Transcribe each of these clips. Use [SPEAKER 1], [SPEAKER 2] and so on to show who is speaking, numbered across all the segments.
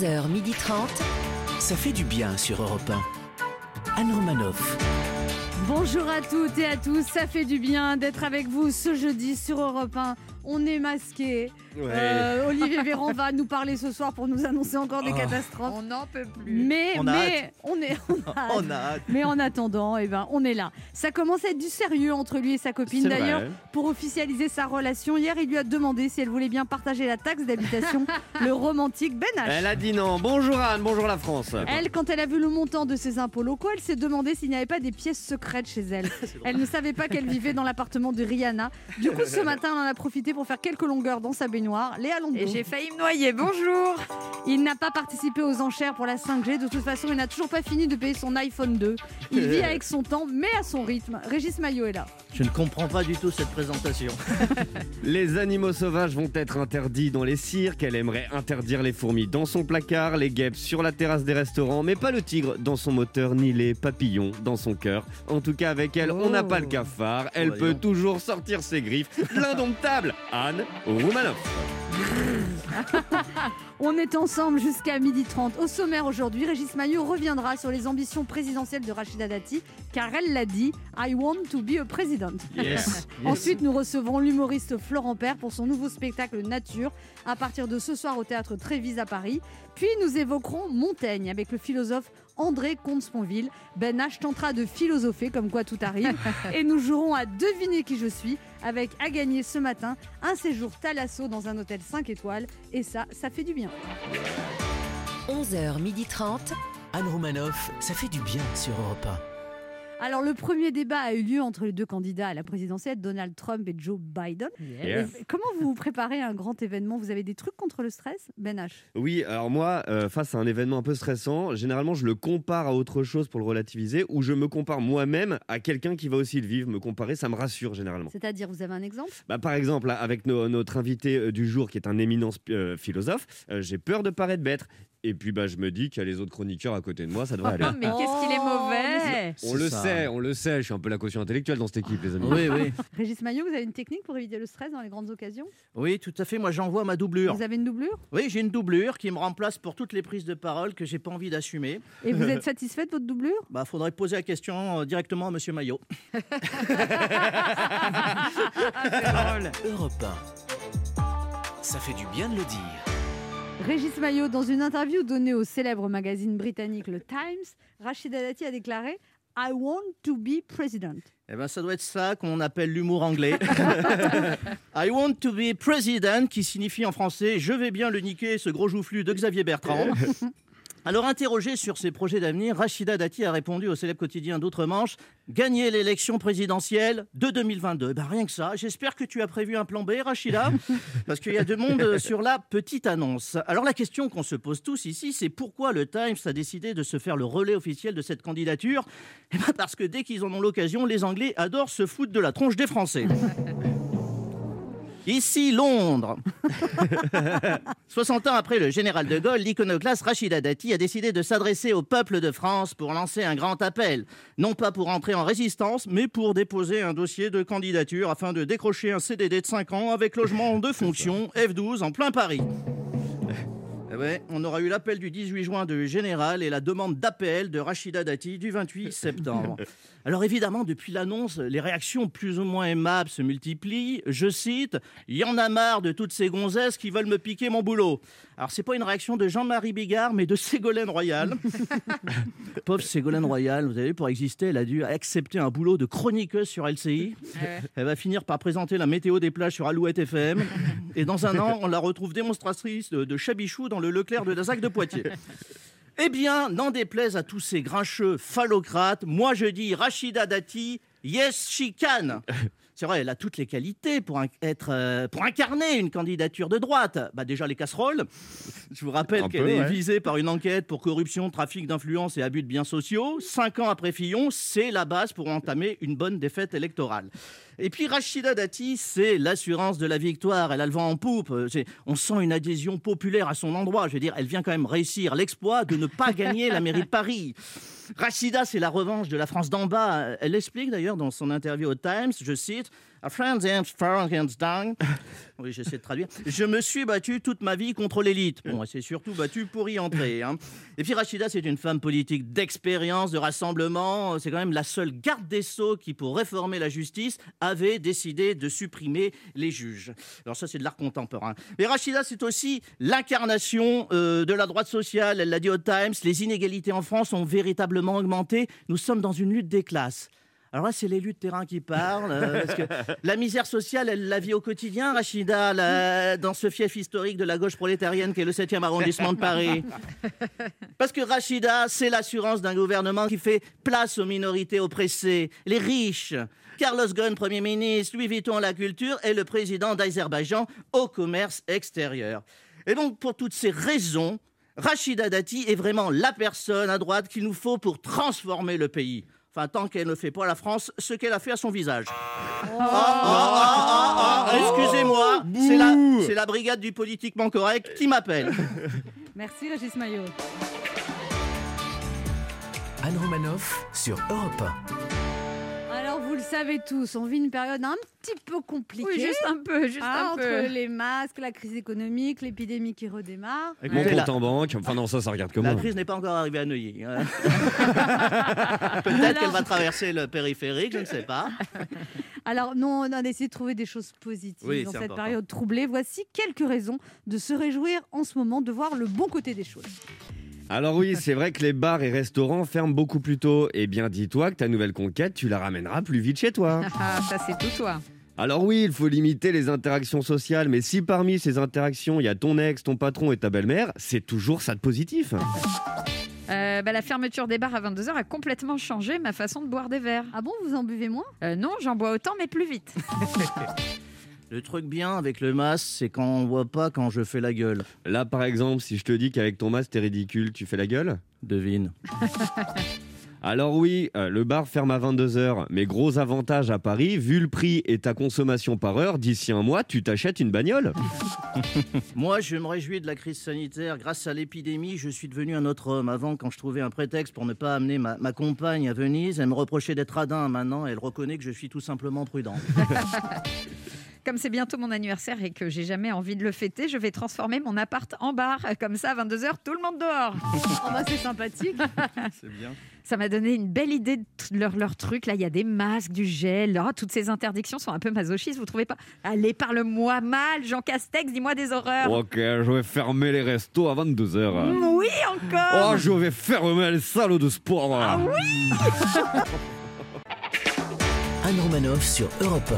[SPEAKER 1] 11h30.
[SPEAKER 2] Ça fait du bien sur Europe 1. Anne Romanoff.
[SPEAKER 3] Bonjour à toutes et à tous, ça fait du bien d'être avec vous ce jeudi sur Europe 1. On est masqué. Euh, Olivier Véran va nous parler ce soir pour nous annoncer encore des
[SPEAKER 4] Oh.
[SPEAKER 3] catastrophes.
[SPEAKER 5] On n'en peut plus.
[SPEAKER 3] Mais,
[SPEAKER 4] On a
[SPEAKER 3] mais on est, on a hâte.
[SPEAKER 4] On a hâte.
[SPEAKER 3] Mais en attendant, eh ben, on est là. Ça commence à être du sérieux entre lui et sa copine. D'ailleurs, pour officialiser sa relation, hier, il lui a demandé si elle voulait bien partager la taxe d'habitation, le romantique Ben H.
[SPEAKER 6] Elle a dit non. Bonjour Anne, bonjour la France.
[SPEAKER 3] Elle, quand elle a vu le montant de ses impôts locaux, elle s'est demandé s'il n'y avait pas des pièces secrètes chez elle. Elle ne savait pas qu'elle vivait dans l'appartement de Rihanna. Du coup, ce matin, elle en a profité pour faire quelques longueurs dans sa baignoire. Léa Londo.
[SPEAKER 5] Et j'ai failli me noyer. Bonjour.
[SPEAKER 3] Il n'a pas participé aux enchères pour la 5G. De toute façon, il n'a toujours pas fini de payer son iPhone 2. Il vit avec son temps, mais à son rythme. Régis Maillot est là.
[SPEAKER 4] Je ne comprends pas du tout cette présentation.
[SPEAKER 6] Les animaux sauvages vont être interdits dans les cirques. Elle aimerait interdire les fourmis dans son placard, les guêpes sur la terrasse des restaurants, mais pas le tigre dans son moteur ni les papillons dans son cœur. En tout cas, avec elle, on n'a pas le cafard. Elle
[SPEAKER 4] bah, dis
[SPEAKER 6] peut toujours sortir ses griffes. L'indomptable Anne Roumanoff.
[SPEAKER 3] On est ensemble jusqu'à 12h30. Au sommaire aujourd'hui, Régis Maillot reviendra sur les ambitions présidentielles de Rachida Dati, car elle l'a dit I want to be a president.
[SPEAKER 6] Yes.
[SPEAKER 3] Ensuite, nous recevrons l'humoriste Florent Père pour son nouveau spectacle Nature à partir de ce soir au théâtre Trévise à Paris. Puis nous évoquerons Montaigne avec le philosophe André Comte-Sponville. Ben H tentera de philosopher comme quoi tout arrive. Et nous jouerons à deviner qui je suis avec à gagner ce matin un séjour Thalasso dans un hôtel 5 étoiles. Et ça, ça fait du bien.
[SPEAKER 1] 11h30.
[SPEAKER 2] Anne Romanoff, ça fait du bien sur Europe
[SPEAKER 3] Alors le premier débat a eu lieu entre les deux candidats à la présidentielle, Donald Trump et Joe Biden.
[SPEAKER 6] Yes.
[SPEAKER 3] Et Comment vous vous préparez à un grand événement? Vous avez des trucs contre le stress Ben H?
[SPEAKER 6] Oui, alors moi, euh, face à un événement un peu stressant, généralement je le compare à autre chose pour le relativiser, ou je me compare moi-même à quelqu'un qui va aussi le vivre. Me comparer, ça me rassure généralement.
[SPEAKER 3] C'est-à-dire, vous avez un exemple?
[SPEAKER 6] Bah, par exemple, avec no- notre invité euh, du jour, qui est un éminent euh, philosophe, euh, j'ai peur de paraître bête. Et puis, bah, je me dis qu'il y a les autres chroniqueurs à côté de moi, ça devrait aller.
[SPEAKER 5] Oh, mais qu'est-ce qu'il est mauvais.
[SPEAKER 6] On le
[SPEAKER 4] ça.
[SPEAKER 6] sait, on le sait. Je suis un peu la caution intellectuelle dans cette équipe, les amis.
[SPEAKER 4] Oui, oui.
[SPEAKER 3] Régis Maillot, vous avez une technique pour éviter le stress dans les grandes occasions?
[SPEAKER 4] Oui, tout à fait. Moi, j'envoie ma doublure.
[SPEAKER 3] Vous avez une doublure?
[SPEAKER 4] Oui, j'ai une doublure qui me remplace pour toutes les prises de parole que j'ai pas envie d'assumer.
[SPEAKER 3] Et vous êtes satisfait de votre doublure?
[SPEAKER 4] Bah, faudrait poser la question euh, directement à Monsieur Maillot.
[SPEAKER 2] Europe 1. Ça fait du bien de le dire.
[SPEAKER 3] Régis Maillot, dans une interview donnée au célèbre magazine britannique Le Times, Rachida Dati a déclaré I want to be president.
[SPEAKER 4] Eh ben, ça doit être ça qu'on appelle l'humour anglais. I want to be president, qui signifie en français je vais bien le niquer, ce gros joufflu de Xavier Bertrand. Alors, interrogé sur ses projets d'avenir, Rachida Dati a répondu au célèbre quotidien d'Outre-Manche Gagner l'élection présidentielle de 2022. Ben, rien que ça. J'espère que tu as prévu un plan B, Rachida, parce qu'il y a de monde sur la petite annonce. Alors, la question qu'on se pose tous ici, c'est pourquoi le Times a décidé de se faire le relais officiel de cette candidature? Eh ben, Parce que dès qu'ils en ont l'occasion, les Anglais adorent se foutre de la tronche des Français. Ici, Londres. 60 ans après le général de Gaulle, l'iconoclaste Rachida Dati a décidé de s'adresser au peuple de France pour lancer un grand appel. Non pas pour entrer en résistance, mais pour déposer un dossier de candidature afin de décrocher un CDD de 5 ans avec logement de fonction F12 en plein Paris. Eh ouais, on aura eu l'appel du 18 juin de Général et la demande d'appel de Rachida Dati du 28 septembre. Alors évidemment, depuis l'annonce, les réactions plus ou moins aimables se multiplient. Je cite Il y en a marre de toutes ces gonzesses qui veulent me piquer mon boulot. Alors c'est pas une réaction de Jean-Marie Bigard, mais de Ségolène Royal. Pauvre Ségolène Royal, vous avez pour exister, elle a dû accepter un boulot de chroniqueuse sur LCI. Elle va finir par présenter la météo des plages sur Alouette FM. Et dans un an, on la retrouve démonstratrice de, de chabichou dans le Leclerc de Dazac de Poitiers. Eh bien, n'en déplaise à tous ces grincheux phallocrates, moi je dis Rachida Dati, yes she can. C'est vrai, elle a toutes les qualités pour, un- être, euh, pour incarner une candidature de droite. Bah déjà les casseroles. Je vous rappelle qu'elle est
[SPEAKER 6] ouais.
[SPEAKER 4] visée par une enquête pour corruption, trafic d'influence et abus de biens sociaux. Cinq ans après Fillon, c'est la base pour entamer une bonne défaite électorale. Et puis Rachida Dati, c'est l'assurance de la victoire. Elle a le vent en poupe. Euh, On sent une adhésion populaire à son endroit. Je veux dire, elle vient quand même réussir l'exploit de ne pas gagner la mairie de Paris. Rachida, c'est la revanche de la France d'en bas. Elle explique d'ailleurs dans son interview au Times, je cite. Oui, j'essaie de traduire. Je me suis battu toute ma vie contre l'élite. Bon, elle s'est surtout battue pour y entrer. hein. Et puis Rachida, c'est une femme politique d'expérience, de rassemblement. C'est quand même la seule garde des Sceaux qui, pour réformer la justice, avait décidé de supprimer les juges. Alors ça, c'est de l'art contemporain. Mais Rachida, c'est aussi l'incarnation euh, de la droite sociale. Elle l'a dit au Times, les inégalités en France ont véritablement augmenté. Nous sommes dans une lutte des classes. Alors là, c'est l'élu de terrain qui parle. euh, parce que la misère sociale, elle la vit au quotidien, Rachida, dans ce fief historique de la gauche prolétarienne qui est le 7e arrondissement de Paris. Parce que Rachida, c'est l'assurance d'un gouvernement qui fait place aux minorités oppressées, les riches. Carlos Ghosn, Premier ministre, Louis Vuitton à la culture et le président d'Azerbaïdjan au commerce extérieur. Et donc, pour toutes ces raisons, Rachida Dati est vraiment la personne à droite qu'il nous faut pour transformer le pays. Enfin, tant qu'elle ne fait pas à la France ce qu'elle a fait à son visage. Ah, ah, ah, ah, Excusez-moi, c'est la, c'est la brigade du politiquement correct qui m'appelle.
[SPEAKER 3] Merci Régis Maillot.
[SPEAKER 2] Anne Romanoff sur Europe
[SPEAKER 3] Alors vous le savez tous, on vit une période un petit peu compliquée.
[SPEAKER 5] Oui, juste un peu, juste
[SPEAKER 3] Ah,
[SPEAKER 5] un
[SPEAKER 3] entre
[SPEAKER 5] peu.
[SPEAKER 3] les masques, la crise économique, l'épidémie qui redémarre.
[SPEAKER 6] Avec mon compte en banque. Enfin, non, ça, ça regarde que
[SPEAKER 4] La crise n'est pas encore arrivée à Neuilly. hein. Peut-être qu'elle va traverser le périphérique, je ne sais pas.
[SPEAKER 3] Alors non, on a essayé de trouver des choses positives
[SPEAKER 4] Oui,
[SPEAKER 3] dans cette
[SPEAKER 4] important.
[SPEAKER 3] période troublée. Voici quelques raisons de se réjouir en ce moment, de voir le bon côté des choses.
[SPEAKER 6] Alors oui, c'est vrai que les bars et restaurants ferment beaucoup plus tôt. Eh bien, dis-toi que ta nouvelle conquête, tu la ramèneras plus vite chez toi.
[SPEAKER 5] Ah, ça c'est tout toi.
[SPEAKER 6] Alors oui, il faut limiter les interactions sociales, mais si parmi ces interactions, il y a ton ex, ton patron et ta belle-mère, c'est toujours ça de positif.
[SPEAKER 5] Euh, bah, la fermeture des bars à 22h a complètement changé ma façon de boire des verres.
[SPEAKER 3] Ah bon, vous en buvez moins?
[SPEAKER 5] Euh, non, j'en bois autant, mais plus vite.
[SPEAKER 4] Le truc bien avec le masque, c'est quand on voit pas quand je fais la gueule.
[SPEAKER 6] Là, par exemple, si je te dis qu'avec ton masque, t'es ridicule, tu fais la gueule?
[SPEAKER 4] Devine.
[SPEAKER 6] Alors oui, euh, le bar ferme à 22h, mais gros avantage à Paris, vu le prix et ta consommation par heure, d'ici un mois, tu t'achètes une bagnole.
[SPEAKER 4] Moi, je me réjouis de la crise sanitaire. Grâce à l'épidémie, je suis devenu un autre homme. Avant, quand je trouvais un prétexte pour ne pas amener ma, ma compagne à Venise, elle me reprochait d'être radin. Maintenant, elle reconnaît que je suis tout simplement prudent.
[SPEAKER 5] Comme c'est bientôt mon anniversaire et que j'ai jamais envie de le fêter, je vais transformer mon appart en bar. Comme ça, à 22h, tout le monde dehors.
[SPEAKER 3] Oh bah c'est sympathique.
[SPEAKER 4] C'est bien.
[SPEAKER 5] Ça m'a donné une belle idée de leur, leur truc. Là, il y a des masques, du gel. Ah, toutes ces interdictions sont un peu masochistes, vous trouvez pas? Allez, parle-moi mal, Jean Castex, dis-moi des horreurs.
[SPEAKER 6] Ok, je vais fermer les restos à 22h.
[SPEAKER 5] Oui, encore
[SPEAKER 6] Oh, je vais fermer les salles de sport.
[SPEAKER 5] Ah oui
[SPEAKER 2] Anne Romanoff sur Europe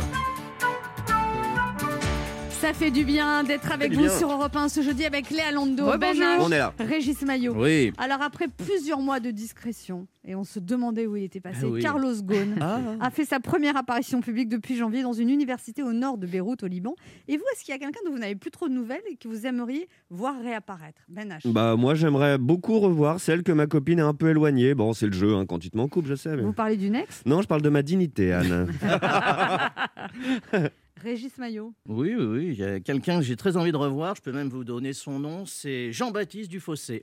[SPEAKER 3] Ça fait du bien d'être avec vous
[SPEAKER 6] bien.
[SPEAKER 3] sur Europe 1 ce jeudi avec Léa Lando,
[SPEAKER 5] Rebonjour.
[SPEAKER 3] Ben H,
[SPEAKER 6] On est là.
[SPEAKER 3] Régis Maillot.
[SPEAKER 4] Oui.
[SPEAKER 3] Alors après plusieurs mois de discrétion, et on se demandait où il était passé,
[SPEAKER 4] Ah oui.
[SPEAKER 3] Carlos Ghosn
[SPEAKER 4] Ah.
[SPEAKER 3] a fait sa première apparition publique depuis janvier dans une université au nord de Beyrouth au Liban. Et vous, est-ce qu'il y a quelqu'un dont vous n'avez plus trop de nouvelles et que vous aimeriez voir réapparaître? Ben H.
[SPEAKER 6] Bah moi j'aimerais beaucoup revoir celle que ma copine est un peu éloignée. Bon c'est le jeu hein, quand tu te m'en coupes je sais. mais-
[SPEAKER 3] Vous parlez d'une ex
[SPEAKER 6] Non je parle de ma dignité Anne.
[SPEAKER 3] Régis Maillot.
[SPEAKER 4] Oui, oui, oui. Il y a quelqu'un que j'ai très envie de revoir. Je peux même vous donner son nom. C'est Jean-Baptiste Dufossé.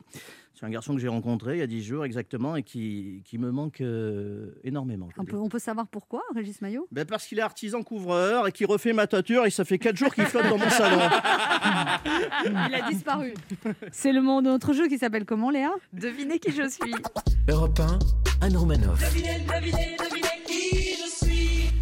[SPEAKER 4] C'est un garçon que j'ai rencontré il y a 10 jours exactement et qui, qui me manque euh, énormément.
[SPEAKER 3] On peut, on peut savoir pourquoi, Régis Maillot?
[SPEAKER 4] Ben parce qu'il est artisan couvreur et qu'il refait ma toiture et ça fait 4 jours qu'il flotte dans mon salon.
[SPEAKER 3] Il a disparu. C'est le monde de notre jeu qui s'appelle comment, Léa?
[SPEAKER 5] Devinez qui je suis.
[SPEAKER 2] Europe 1, Anne Romanoff.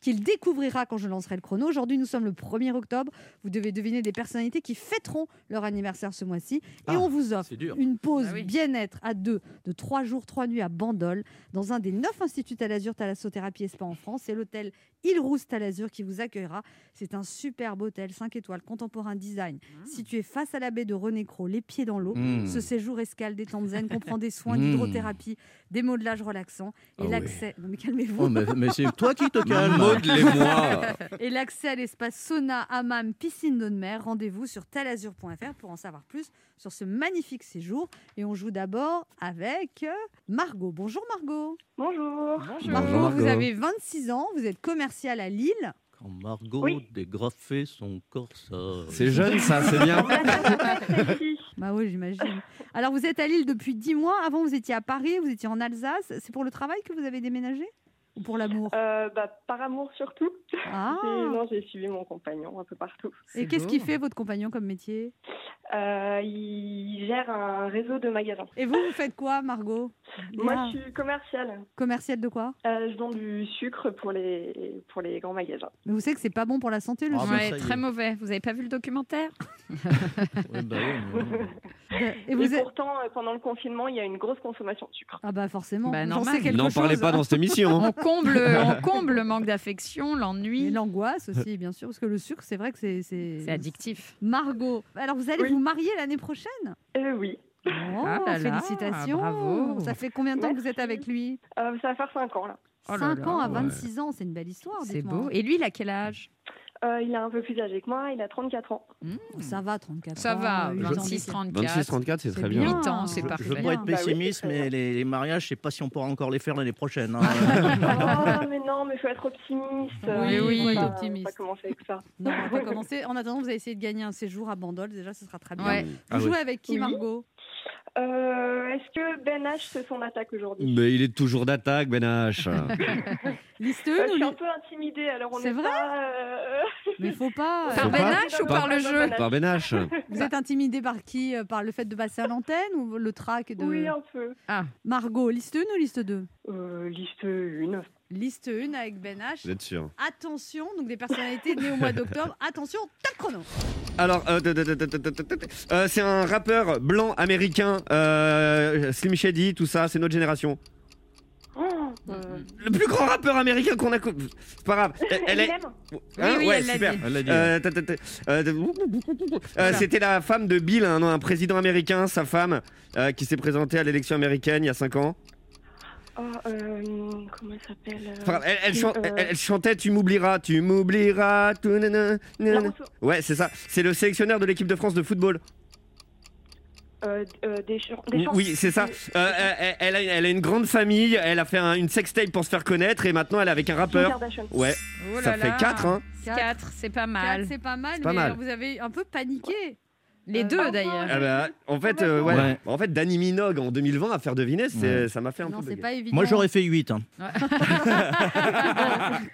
[SPEAKER 3] qu'il découvrira quand je lancerai le chrono. Aujourd'hui, nous sommes le 1er octobre. Vous devez deviner des personnalités qui fêteront leur anniversaire ce mois-ci. Et
[SPEAKER 4] Ah,
[SPEAKER 3] on vous offre une pause
[SPEAKER 5] Ah oui.
[SPEAKER 3] bien-être à deux de trois jours, trois nuits à Bandol, dans un des neuf instituts Talazur Thalassothérapie et Spa en France. C'est l'hôtel Île Rousse Talazur qui vous accueillera. C'est un superbe hôtel, 5 étoiles, contemporain design, situé face à la baie de René Cros, les pieds dans l'eau.
[SPEAKER 4] Mmh.
[SPEAKER 3] Ce séjour escale détente zen comprend des soins
[SPEAKER 4] Mmh.
[SPEAKER 3] d'hydrothérapie, des modelages relaxants et
[SPEAKER 6] Ah
[SPEAKER 3] l'accès. Non mais calmez-vous.
[SPEAKER 4] Oh, mais mais c'est toi qui te calmes.
[SPEAKER 6] Modelez-moi.
[SPEAKER 3] Et l'accès à l'espace sauna, hammam, piscine d'eau de mer. Rendez-vous sur talazur.fr pour en savoir plus sur ce magnifique séjour. Et on joue d'abord avec euh, Margot. Bonjour Margot.
[SPEAKER 1] Bonjour.
[SPEAKER 5] Bonjour.
[SPEAKER 3] Margot, vous avez 26 ans, vous êtes commercial à Lille.
[SPEAKER 4] Quand Margot
[SPEAKER 1] Oui.
[SPEAKER 4] dégrafait son corsage.
[SPEAKER 6] C'est jeune ça c'est bien.
[SPEAKER 3] Bah oui, j'imagine. Alors, vous êtes à Lille depuis 10 mois. Avant, vous étiez à Paris, vous étiez en Alsace. C'est pour le travail que vous avez déménagé? Ou pour l'amour
[SPEAKER 1] Euh, bah, par amour surtout.
[SPEAKER 3] Ah
[SPEAKER 1] Et non, j'ai suivi mon compagnon un peu partout.
[SPEAKER 3] Et qu'est-ce qu'il fait, votre compagnon, comme métier?
[SPEAKER 1] Euh, il gère un réseau de magasins.
[SPEAKER 3] Et vous, vous faites quoi, Margot?
[SPEAKER 1] Moi, je suis commerciale.
[SPEAKER 3] Commerciale de quoi?
[SPEAKER 1] Euh, je vends du sucre pour les, pour les grands magasins.
[SPEAKER 3] Mais vous savez que c'est pas bon pour la santé, le
[SPEAKER 4] Ah,
[SPEAKER 3] sucre.
[SPEAKER 5] Ouais, très mauvais. Vous avez pas vu le documentaire?
[SPEAKER 4] Ouais, bah oui, mais-
[SPEAKER 3] Et
[SPEAKER 1] Et,
[SPEAKER 3] vous êtes...
[SPEAKER 1] pourtant, pendant le confinement, il y a une grosse consommation de sucre.
[SPEAKER 3] Ah bah forcément,
[SPEAKER 5] Bah,
[SPEAKER 6] N'en parlez pas dans cette émission. hein.
[SPEAKER 5] On comble, on comble le manque d'affection,
[SPEAKER 3] Et
[SPEAKER 5] l'ennui.
[SPEAKER 3] l'angoisse aussi, bien sûr, parce que le sucre, c'est vrai que c'est...
[SPEAKER 5] C'est addictif.
[SPEAKER 3] Margot, alors vous allez
[SPEAKER 1] Oui.
[SPEAKER 3] vous marier l'année prochaine?
[SPEAKER 1] Euh, oui.
[SPEAKER 3] Oh,
[SPEAKER 5] Ah là là,
[SPEAKER 3] félicitations
[SPEAKER 5] bravo.
[SPEAKER 3] Ça fait combien de temps que vous êtes avec lui?
[SPEAKER 1] Euh, ça va faire 5 ans là.
[SPEAKER 5] Oh là
[SPEAKER 3] 5
[SPEAKER 5] là,
[SPEAKER 3] ans à
[SPEAKER 5] ouais.
[SPEAKER 3] 26 ans, c'est une belle histoire.
[SPEAKER 5] C'est beau. Et lui, il a quel âge?
[SPEAKER 1] Euh, il est un peu plus âgé que moi, il a 34 ans.
[SPEAKER 3] Ça va, 34
[SPEAKER 5] Ça
[SPEAKER 3] ans.
[SPEAKER 5] va,
[SPEAKER 3] euh, huit ans
[SPEAKER 5] 26,
[SPEAKER 3] d'écart.
[SPEAKER 5] 34.
[SPEAKER 6] 26-34, c'est très bien.
[SPEAKER 3] bien.
[SPEAKER 5] 8 ans, c'est parfait.
[SPEAKER 4] Je veux pas être
[SPEAKER 1] Bah oui,
[SPEAKER 4] pessimiste, mais les, les mariages, je sais pas si on pourra encore les faire l'année prochaine. hein.
[SPEAKER 1] oh, mais non, mais faut être optimiste.
[SPEAKER 3] Oui,
[SPEAKER 5] oui,
[SPEAKER 1] faut
[SPEAKER 5] faut
[SPEAKER 1] pas-
[SPEAKER 3] être optimiste.
[SPEAKER 1] Pas commencer avec ça.
[SPEAKER 3] Non, on va pas commencer. En attendant, vous allez essayer de gagner un séjour à Bandol. Déjà, ce sera très bien.
[SPEAKER 5] Ouais.
[SPEAKER 3] Vous
[SPEAKER 4] Ah
[SPEAKER 3] jouez
[SPEAKER 4] oui.
[SPEAKER 3] avec qui,
[SPEAKER 1] Oui.
[SPEAKER 3] Margot?
[SPEAKER 1] Euh, Est-ce que Ben H fait son attaque aujourd'hui?
[SPEAKER 6] Mais il est toujours d'attaque, Ben H.
[SPEAKER 3] Liste
[SPEAKER 1] Euh,
[SPEAKER 3] 1
[SPEAKER 1] Je suis un peu intimidée, alors on
[SPEAKER 3] C'est
[SPEAKER 1] est
[SPEAKER 3] vrai
[SPEAKER 1] pas. euh,
[SPEAKER 3] Mais faut pas.
[SPEAKER 5] Par
[SPEAKER 3] euh,
[SPEAKER 5] Ben
[SPEAKER 6] pas
[SPEAKER 5] H ou par le jeu
[SPEAKER 6] Par Ben H.
[SPEAKER 3] Vous êtes intimidé par qui Euh, Par le fait de passer à l'antenne ou le trac de
[SPEAKER 1] Oui, un peu.
[SPEAKER 3] Margot Liste 1 ou liste 2
[SPEAKER 1] Euh, liste 1.
[SPEAKER 3] Liste 1 avec Ben H.
[SPEAKER 6] Vous êtes sûr
[SPEAKER 3] Attention, donc des personnalités nées au mois d'octobre. Attention, top chrono.
[SPEAKER 6] Alors, euh, euh, c'est un rappeur blanc américain, euh, Slim Shady, tout ça, c'est notre génération.
[SPEAKER 1] Oh, euh,
[SPEAKER 6] Le plus grand rappeur américain qu'on a. C'est pas grave. Elle, elle est. Hein
[SPEAKER 5] oui,
[SPEAKER 6] ouais,
[SPEAKER 5] elle l'a
[SPEAKER 6] super.
[SPEAKER 5] dit.
[SPEAKER 6] Euh, euh, euh, C'était la femme de Bill, un, un président américain, sa femme, euh, qui s'est présentée à l'élection américaine il y a 5 ans.
[SPEAKER 1] Oh, euh, comment elle s'appelle euh,
[SPEAKER 6] Enfin, elle, elle chan-
[SPEAKER 1] euh,
[SPEAKER 6] elle- elle chantait Tu m'oublieras, tu m'oublieras. Ouais, c'est ça. C'est le sélectionneur de l'équipe de France de football.
[SPEAKER 1] Euh, euh, Deschamps. Deschamps.
[SPEAKER 6] Oui, c'est ça. Euh, elle, elle a, elle a une grande famille, elle a fait un- une sextape pour se faire connaître et maintenant elle est avec un rappeur. Ouais,
[SPEAKER 5] Oh
[SPEAKER 6] ça
[SPEAKER 5] là
[SPEAKER 6] fait
[SPEAKER 5] là.
[SPEAKER 6] 4, hein.
[SPEAKER 5] 4, c'est pas mal.
[SPEAKER 3] C'est pas mal,
[SPEAKER 6] pas
[SPEAKER 3] mais
[SPEAKER 6] mal.
[SPEAKER 3] alors, vous avez un peu paniqué.
[SPEAKER 5] Les
[SPEAKER 3] Euh,
[SPEAKER 5] deux
[SPEAKER 1] ah,
[SPEAKER 5] d'ailleurs.
[SPEAKER 6] Ah bah, en fait, euh, ouais.
[SPEAKER 4] Ouais.
[SPEAKER 6] En fait, Danny Minogue en 2020 à faire deviner, c'est- ça m'a fait un
[SPEAKER 3] Non,
[SPEAKER 6] peu.
[SPEAKER 3] c'est
[SPEAKER 6] bugger.
[SPEAKER 3] pas évident.
[SPEAKER 4] Moi, j'aurais fait 8. hein.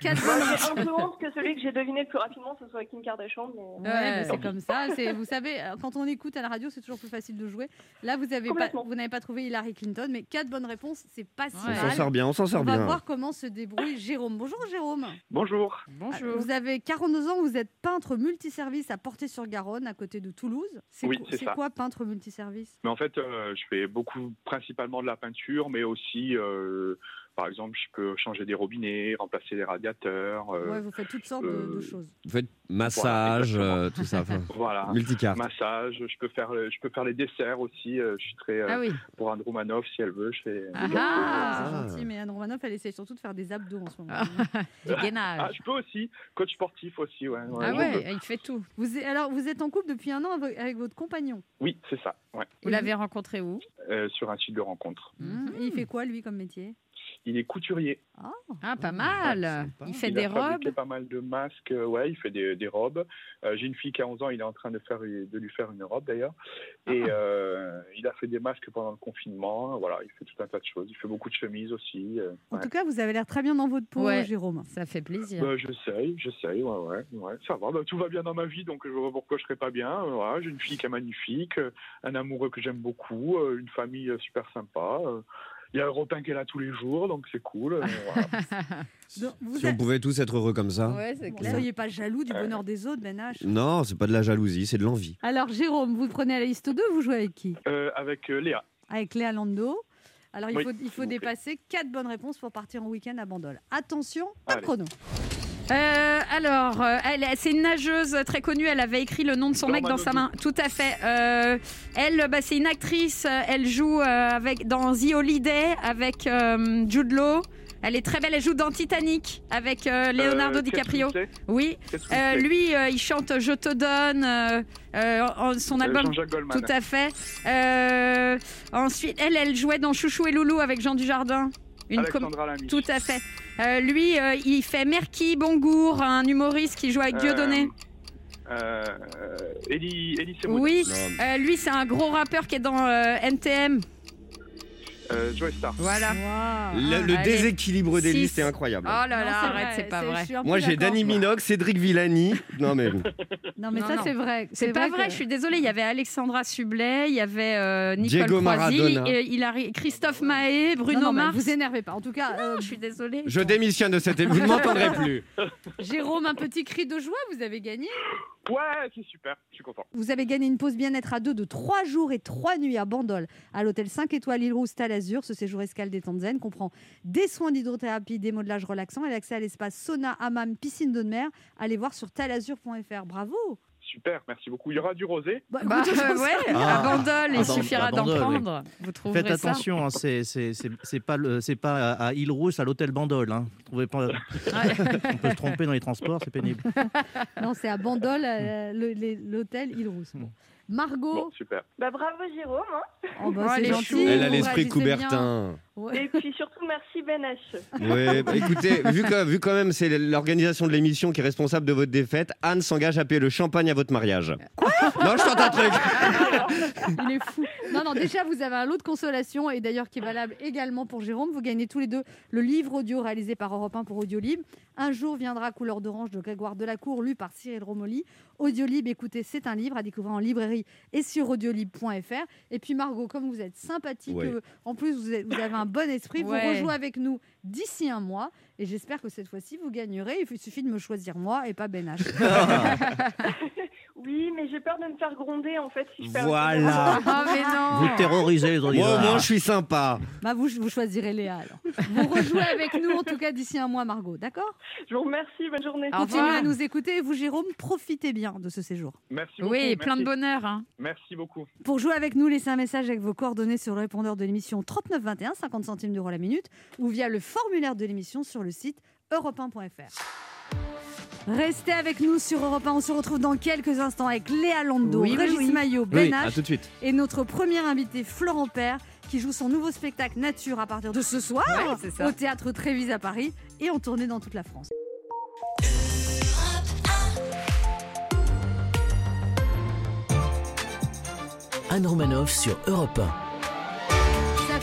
[SPEAKER 3] Quatre
[SPEAKER 1] Moi,
[SPEAKER 3] bonnes
[SPEAKER 1] J'ai un peu honte que celui que j'ai deviné le plus rapidement, ce soit Kim Kardashian. Mais...
[SPEAKER 3] Ouais, c'est comme ça. C'est- Vous savez, euh, quand on écoute à la radio, c'est toujours plus facile de jouer. Là, vous avez pas,
[SPEAKER 1] Complètement.
[SPEAKER 3] vous n'avez pas trouvé Hillary Clinton, mais quatre bonnes réponses, c'est pas si
[SPEAKER 5] Ouais.
[SPEAKER 6] On s'en
[SPEAKER 3] mal.
[SPEAKER 6] sort bien, on s'en
[SPEAKER 3] On
[SPEAKER 6] sort
[SPEAKER 3] va
[SPEAKER 6] bien.
[SPEAKER 3] voir comment se débrouille Jérôme. Bonjour Jérôme.
[SPEAKER 7] Bonjour.
[SPEAKER 5] Bonjour.
[SPEAKER 3] Vous avez 42 ans, vous êtes peintre multiservice à Portée-sur-Garonne, à côté de Toulouse. C'est
[SPEAKER 7] Oui,
[SPEAKER 3] quoi peintre multiservice?
[SPEAKER 7] Mais en fait, euh, je fais beaucoup, principalement de la peinture, mais aussi, euh, par exemple, je peux changer des robinets, remplacer les radiateurs. euh,
[SPEAKER 3] Ouais, Vous faites toutes sortes de, de
[SPEAKER 7] euh,
[SPEAKER 3] choses.
[SPEAKER 6] Vous faites massage,
[SPEAKER 7] Voilà,
[SPEAKER 6] euh, tout ça.
[SPEAKER 7] Voilà.
[SPEAKER 6] multicarte.
[SPEAKER 7] Massage, je peux faire, je peux faire les desserts aussi. je suis très
[SPEAKER 5] Ah oui.
[SPEAKER 7] pour Anne Romanoff si elle veut. Je fais.
[SPEAKER 5] Ah.
[SPEAKER 3] Ah,
[SPEAKER 6] Ah.
[SPEAKER 3] c'est gentil, mais Anne Romanoff, elle essaie surtout de faire des abdos en ce moment.
[SPEAKER 5] Du
[SPEAKER 7] Ah,
[SPEAKER 5] gainage.
[SPEAKER 7] je peux aussi, coach sportif aussi, ouais. ouais,
[SPEAKER 5] Ah ouais,
[SPEAKER 7] peux.
[SPEAKER 5] il fait tout.
[SPEAKER 3] Vous êtes, alors, vous êtes en couple depuis un an avec, votre compagnon?
[SPEAKER 7] Oui, c'est ça. Ouais.
[SPEAKER 5] Vous l'avez rencontré où?
[SPEAKER 7] Euh, sur un site de rencontre.
[SPEAKER 3] Et il fait quoi, lui, comme métier?
[SPEAKER 7] Il est couturier.
[SPEAKER 5] Ah, pas mal. Il fait
[SPEAKER 7] il
[SPEAKER 5] des
[SPEAKER 7] a fabriqué
[SPEAKER 5] robes.
[SPEAKER 7] pas mal de masques. euh, ouais, il fait des, des robes. Euh, J'ai une fille qui a 11 ans. Il est en train de faire de lui faire une robe d'ailleurs. Et
[SPEAKER 5] Ah.
[SPEAKER 7] euh, il a fait des masques pendant le confinement. Voilà, il fait tout un tas de choses. Il fait beaucoup de chemises aussi. euh,
[SPEAKER 3] En
[SPEAKER 7] ouais.
[SPEAKER 3] tout cas, vous avez l'air très bien dans votre peau,
[SPEAKER 5] Ouais.
[SPEAKER 3] Jérôme.
[SPEAKER 5] Ça fait plaisir.
[SPEAKER 7] Bah, j'essaye, j'essaye, ouais, ouais, ouais, ça va. Bah, tout va bien dans ma vie, donc je vois pourquoi je serais pas bien. Voilà, J'ai une fille qui est magnifique, un amoureux que j'aime beaucoup, une famille super sympa. Il y a Europe 1 qui est là tous les jours, donc c'est cool. euh, voilà.
[SPEAKER 3] Donc, vous
[SPEAKER 6] Si on pouvait tous être heureux comme ça.
[SPEAKER 5] Ouais, clair.
[SPEAKER 3] soyez pas jaloux du bonheur des autres, Ben H?
[SPEAKER 6] Non, c'est pas de la jalousie, c'est de l'envie.
[SPEAKER 3] Alors, Jérôme, vous prenez la liste 2, vous jouez avec qui?
[SPEAKER 7] Euh, avec euh, Léa.
[SPEAKER 3] Avec Léa Lando. Alors, il
[SPEAKER 7] Oui,
[SPEAKER 3] faut, il dépasser quatre bonnes réponses pour partir en week-end à Bandol. Attention, top
[SPEAKER 7] Allez.
[SPEAKER 3] chrono.
[SPEAKER 5] Euh, alors, euh, elle, c'est une nageuse très connue. Elle avait écrit le nom de son mec dans sa main. Tout à fait. Euh, elle, bah, c'est une actrice. Elle joue avec dans The Holiday avec euh, Jude Law. Elle est très belle. Elle joue dans Titanic avec Leonardo DiCaprio. Oui. Lui, il chante Je te donne. euh, son album. Tout à fait. Ensuite, elle, elle jouait dans Chouchou et Loulou avec Jean Dujardin. Une com-
[SPEAKER 7] Alexandra Lamy.
[SPEAKER 5] tout à fait. Euh, lui, euh, il fait Merki Bongour, un humoriste qui joue avec Dieudonné.
[SPEAKER 7] Euh, Elie, Elie Semoun.
[SPEAKER 5] Oui, euh, lui c'est un gros rappeur qui est dans euh, NTM.
[SPEAKER 7] Euh, Joey Star.
[SPEAKER 5] Voilà.
[SPEAKER 6] Le, le
[SPEAKER 5] Allez.
[SPEAKER 6] déséquilibre des
[SPEAKER 5] Six.
[SPEAKER 6] listes est incroyable.
[SPEAKER 5] Oh là là, arrête, c'est pas vrai.
[SPEAKER 6] Moi, j'ai. Danny Minogue, Cédric Villani. Non, mais
[SPEAKER 3] Non, mais
[SPEAKER 5] Non,
[SPEAKER 3] ça, c'est vrai.
[SPEAKER 5] C'est pas vrai,
[SPEAKER 3] que-
[SPEAKER 5] je suis désolée. Il y avait Alexandra Sublet, il y avait euh, Nicole
[SPEAKER 6] Diego
[SPEAKER 5] Croisi,
[SPEAKER 6] Maradona.
[SPEAKER 5] et il a Christophe Mahé, Bruno
[SPEAKER 3] Non, non, mais
[SPEAKER 5] Mars.
[SPEAKER 3] vous énervez pas. En tout cas, euh,
[SPEAKER 5] Je suis désolée.
[SPEAKER 6] je démissionne de cette émission. Vous ne m'entendrez plus.
[SPEAKER 3] Jérôme, un petit cri de joie, vous avez gagné.
[SPEAKER 7] Ouais, c'est super,
[SPEAKER 3] Vous avez gagné une pause bien-être à deux de 3 jours et 3 nuits à Bandol, à l'hôtel 5 étoiles Île Rousse Talazur. Ce séjour escale des zen comprend des soins d'hydrothérapie, des modelages relaxants et l'accès à l'espace sauna, hammam, piscine de mer. Allez voir sur talazur.fr. Bravo
[SPEAKER 7] Super, merci beaucoup. Il y aura du rosé
[SPEAKER 3] Bah,
[SPEAKER 5] Bah, euh, ouais,
[SPEAKER 4] Ah.
[SPEAKER 5] à Bandol,
[SPEAKER 4] Ah,
[SPEAKER 5] il suffira d'en
[SPEAKER 4] oui.
[SPEAKER 5] prendre. Vous trouverez
[SPEAKER 4] Faites
[SPEAKER 5] ça.
[SPEAKER 4] attention, hein, c'est c'est- c'est- c'est pas, le- c'est pas à à Île Rousse, à l'hôtel Bandol. Hein. Vous trouvez pas, on peut se tromper dans les transports, c'est pénible.
[SPEAKER 3] Non, c'est à Bandol, euh, le- les- l'hôtel Île Rousse. Bon. Margot,
[SPEAKER 7] Bon, super.
[SPEAKER 1] Bah, bravo Jérôme. hein.
[SPEAKER 3] oh, bah,
[SPEAKER 5] Oh,
[SPEAKER 3] c'est
[SPEAKER 5] elle est
[SPEAKER 3] gentil,
[SPEAKER 5] chou.
[SPEAKER 6] Elle a l'esprit. Coubertin.
[SPEAKER 3] Ouais.
[SPEAKER 1] Et puis surtout, merci Ben H.
[SPEAKER 6] Ouais, bah, écoutez, vu, que, vu quand même c'est l'organisation de l'émission qui est responsable de votre défaite, Anne s'engage à payer le champagne à votre mariage. Quoi Non, je tente un truc.
[SPEAKER 3] Il est fou. Non, non, déjà, vous avez un lot de consolation et d'ailleurs qui est valable également pour Jérôme. Vous gagnez tous les deux le livre audio réalisé par Europe 1 pour Audiolib. Un jour viendra Couleur d'orange de Grégoire Delacour, lu par Cyril Romoli. Audiolib, écoutez, c'est un livre à découvrir en librairie et sur audiolib.fr. Et puis Margot, comme vous êtes sympathique,
[SPEAKER 6] Ouais.
[SPEAKER 3] euh, en plus vous, êtes- vous avez un bon esprit,
[SPEAKER 5] Ouais.
[SPEAKER 3] vous rejouez avec nous d'ici un mois. Et j'espère que cette fois-ci, vous gagnerez. Il suffit de me choisir moi et pas Ben H.
[SPEAKER 1] Oui, mais j'ai peur de me faire gronder en fait si je perds.
[SPEAKER 6] Voilà.
[SPEAKER 5] Oh, mais non
[SPEAKER 4] Vous terrorisez les
[SPEAKER 6] Moi,
[SPEAKER 4] auditeurs.
[SPEAKER 6] au moins, je suis sympa.
[SPEAKER 3] bah, vous, vous choisirez Léa alors. Vous rejouez avec nous en tout cas d'ici un mois, Margot. D'accord?
[SPEAKER 1] Je vous remercie, bonne journée.
[SPEAKER 5] Au
[SPEAKER 3] Continuez
[SPEAKER 5] revoir.
[SPEAKER 3] à nous écouter et vous, Jérôme, profitez bien de ce séjour.
[SPEAKER 7] Merci beaucoup.
[SPEAKER 5] Oui, plein de bonheur. hein.
[SPEAKER 7] Merci beaucoup.
[SPEAKER 3] Pour jouer avec nous, laissez un message avec vos coordonnées sur le répondeur de l'émission 3921, 50 centimes d'euros la minute, ou via le formulaire de l'émission sur le site europe1.fr. Restez avec nous sur Europe 1. On se retrouve dans quelques instants avec Léa Lando,
[SPEAKER 5] Oui, oui,
[SPEAKER 3] Régis
[SPEAKER 5] oui.
[SPEAKER 3] Maillot, Ben
[SPEAKER 6] Oui,
[SPEAKER 3] H
[SPEAKER 6] à tout de suite.
[SPEAKER 3] et notre premier invité Florent Père qui joue son nouveau spectacle Nature à partir de ce soir
[SPEAKER 5] Ouais,
[SPEAKER 3] au théâtre Trévise à Paris et en tournée dans toute la France.
[SPEAKER 2] Anne Romanoff sur Europe 1.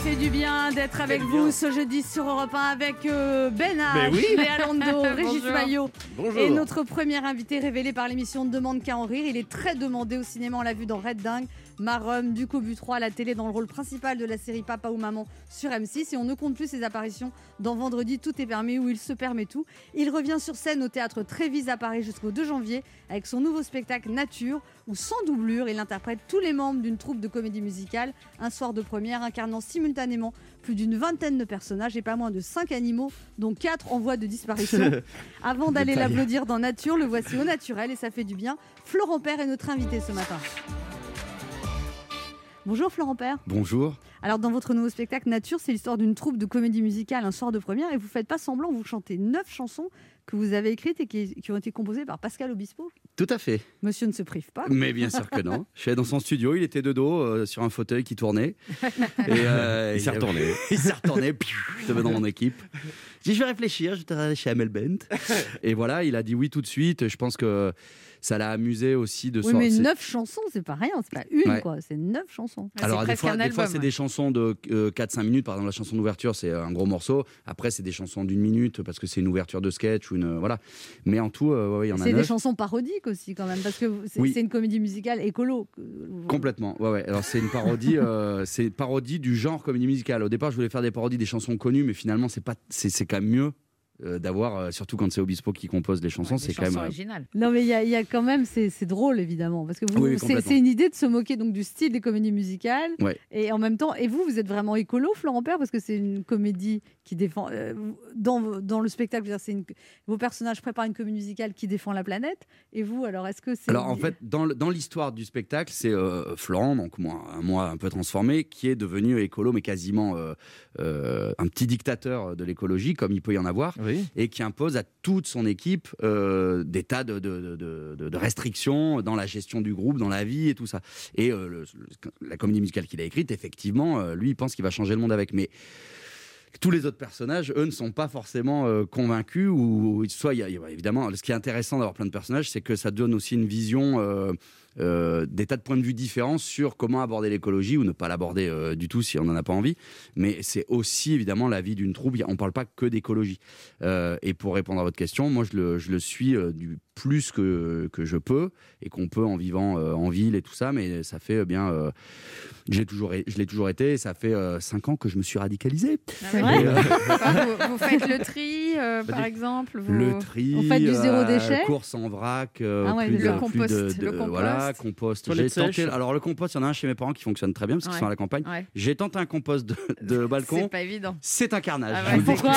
[SPEAKER 3] Ça fait du bien d'être avec vous ce jeudi sur Europe 1 avec euh, Ben H,
[SPEAKER 6] Ben oui.
[SPEAKER 3] Léa Lando, Régis. Maillot
[SPEAKER 6] Bonjour.
[SPEAKER 3] et notre premier invité révélé par l'émission demande qu'à en rire. Il est très demandé au cinéma, on l'a vu dans Red Dingue, Marum, du Cobu 3 à la télé dans le rôle principal de la série Papa ou Maman sur M6 et on ne compte plus ses apparitions dans Vendredi Tout est permis où il se permet tout. Il revient sur scène au théâtre Trévise à Paris jusqu'au 2 janvier avec son nouveau spectacle Nature où sans doublure il interprète tous les membres d'une troupe de comédie musicale un soir de première incarnant simultanément plus d'une vingtaine de personnages et pas moins de 5 animaux dont 4 en voie de disparition. Avant d'aller l'applaudir dans Nature, le voici au naturel et ça fait du bien. Florent Père est notre invité ce matin. Bonjour Florent Père.
[SPEAKER 8] Bonjour.
[SPEAKER 3] Alors dans votre nouveau spectacle Nature, c'est l'histoire d'une troupe de comédie musicale un soir de première et vous faites pas semblant, vous chantez neuf chansons que vous avez écrites et qui, qui ont été composées par Pascal Obispo.
[SPEAKER 8] Tout à fait.
[SPEAKER 3] Monsieur ne se prive pas.
[SPEAKER 8] Mais bien sûr que non. Je suis allé dans son studio, il était de dos euh, sur un fauteuil qui tournait. Et, euh,
[SPEAKER 6] Il s'est retourné.
[SPEAKER 8] il s'est retourné. Je devais dans mon équipe. J'ai dit, je vais réfléchir. J'étais allé chez Amel Bent. Et voilà, il a dit oui tout de suite. Je pense que ça l'a amusé aussi de
[SPEAKER 3] Oui, mais neuf chansons, c'est pas rien, c'est pas une
[SPEAKER 8] Ouais.
[SPEAKER 3] quoi, c'est neuf chansons.
[SPEAKER 5] Ah,
[SPEAKER 8] Alors, des fois, des c'est
[SPEAKER 5] ouais.
[SPEAKER 8] des chansons de euh, 4-5 minutes. Par exemple, la chanson d'ouverture, c'est un gros morceau. Après, c'est des chansons d'une minute parce que c'est une ouverture de sketch ou une. Voilà. Mais en tout, euh, ouais, il y en a
[SPEAKER 3] C'est des chansons parodiques aussi quand même, parce que c'est
[SPEAKER 8] Oui.
[SPEAKER 3] une comédie musicale écolo.
[SPEAKER 8] Complètement, ouais, ouais. Alors c'est une parodie, euh, c'est parodie du genre comédie musicale. Au départ, je voulais faire des parodies des chansons connues, mais finalement, c'est pas, c'est, c'est quand même mieux euh, d'avoir, euh, surtout quand c'est Obispo qui compose les chansons,
[SPEAKER 5] Ouais,
[SPEAKER 8] c'est quand même. euh,
[SPEAKER 5] originales.
[SPEAKER 3] Non mais il y, a- il y a quand même, c'est drôle évidemment, parce que vous-
[SPEAKER 8] Oui,
[SPEAKER 3] c'est une idée de se moquer donc du style des comédies musicales,
[SPEAKER 8] Ouais.
[SPEAKER 3] et en même temps, et vous, vous êtes vraiment écolo, Florent Père, parce que c'est une comédie qui défend, euh, dans, dans le spectacle, c'est une- vos personnages préparent une comédie musicale qui défend la planète, et vous, alors est-ce que c'est...
[SPEAKER 8] Alors en fait, dans, l'histoire du spectacle, c'est euh, Florent, donc moi, un moi un peu transformé, qui est devenu écolo, mais quasiment euh, euh, un petit dictateur de l'écologie, comme il peut y en avoir.
[SPEAKER 4] Oui.
[SPEAKER 8] Et qui impose à toute son équipe euh, des tas de, restrictions dans la gestion du groupe, dans la vie et tout ça. Et euh, la comédie musicale qu'il a écrite, effectivement, euh, lui, il pense qu'il va changer le monde avec. Mais tous les autres personnages, eux, ne sont pas forcément convaincus. Ou soit, évidemment, ce qui est intéressant d'avoir plein de personnages, c'est que ça donne aussi une vision. Euh, des tas de points de vue différents sur comment aborder l'écologie ou ne pas l'aborder euh, du tout si on n'en a pas envie. Mais c'est aussi évidemment la vie d'une troupe. On ne parle pas que d'écologie. Euh, et pour répondre à votre question, moi je le, je le suis euh, du plus que, que je peux et qu'on peut en vivant euh, en ville et tout ça. Mais ça fait euh, bien. euh, j'ai toujours, je l'ai toujours été. Et ça fait euh, cinq ans que je me suis radicalisé.
[SPEAKER 3] C'est vrai
[SPEAKER 8] euh,
[SPEAKER 5] vous, vous faites le tri, euh,
[SPEAKER 8] Bah,
[SPEAKER 5] par exemple vous...
[SPEAKER 8] Le tri,
[SPEAKER 3] Vous faites du zéro
[SPEAKER 8] euh,
[SPEAKER 3] déchet
[SPEAKER 8] course en vrac, euh,
[SPEAKER 3] Ah ouais,
[SPEAKER 8] plus
[SPEAKER 3] le
[SPEAKER 8] de-
[SPEAKER 5] compost,
[SPEAKER 8] plus de- de-
[SPEAKER 5] le compost.
[SPEAKER 8] Voilà, compost.
[SPEAKER 4] Toilette
[SPEAKER 8] J'ai tenté- alors le compost, il y en a un chez mes parents qui fonctionne très bien parce qu'ils
[SPEAKER 5] Ouais.
[SPEAKER 8] sont à la campagne.
[SPEAKER 5] Ouais.
[SPEAKER 8] J'ai tenté un compost de, de
[SPEAKER 5] C'est
[SPEAKER 8] balcon,
[SPEAKER 5] pas évident.
[SPEAKER 8] c'est un carnage.
[SPEAKER 5] Ah ouais.
[SPEAKER 3] Pourquoi.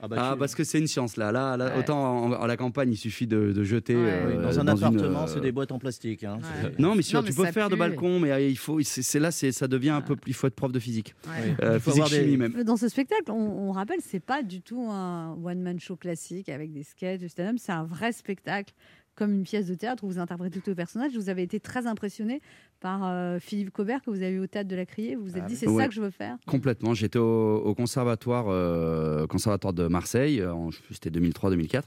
[SPEAKER 4] Ah bah,
[SPEAKER 8] Ah, parce que c'est une science là. Là, là
[SPEAKER 5] Ouais.
[SPEAKER 8] autant en, en- à la campagne, il suffit de, de jeter.
[SPEAKER 5] Ouais.
[SPEAKER 8] euh,
[SPEAKER 4] dans un appartement,
[SPEAKER 8] euh,
[SPEAKER 4] c'est des boîtes en plastique. hein.
[SPEAKER 5] Ouais.
[SPEAKER 8] Non, mais, sûr,
[SPEAKER 5] Non, mais
[SPEAKER 8] tu peux faire de balcon, mais euh, il faut. C'est là, ça devient un peu. Il faut être prof de physique. Euh, physique
[SPEAKER 4] des-
[SPEAKER 8] chimie même.
[SPEAKER 3] Dans ce spectacle, on, on rappelle, c'est pas du tout un one-man show classique avec des sketchs. C'est un vrai spectacle, comme une pièce de théâtre où vous interprétez tous les personnages. Vous avez été très impressionné par euh, Philippe Cobert que vous avez eu au théâtre de la Criée. Vous vous êtes dit, c'est
[SPEAKER 8] Ouais.
[SPEAKER 3] ça que je veux faire.
[SPEAKER 8] Complètement. J'étais au, au conservatoire, euh, conservatoire de Marseille, c'était 2003-2004.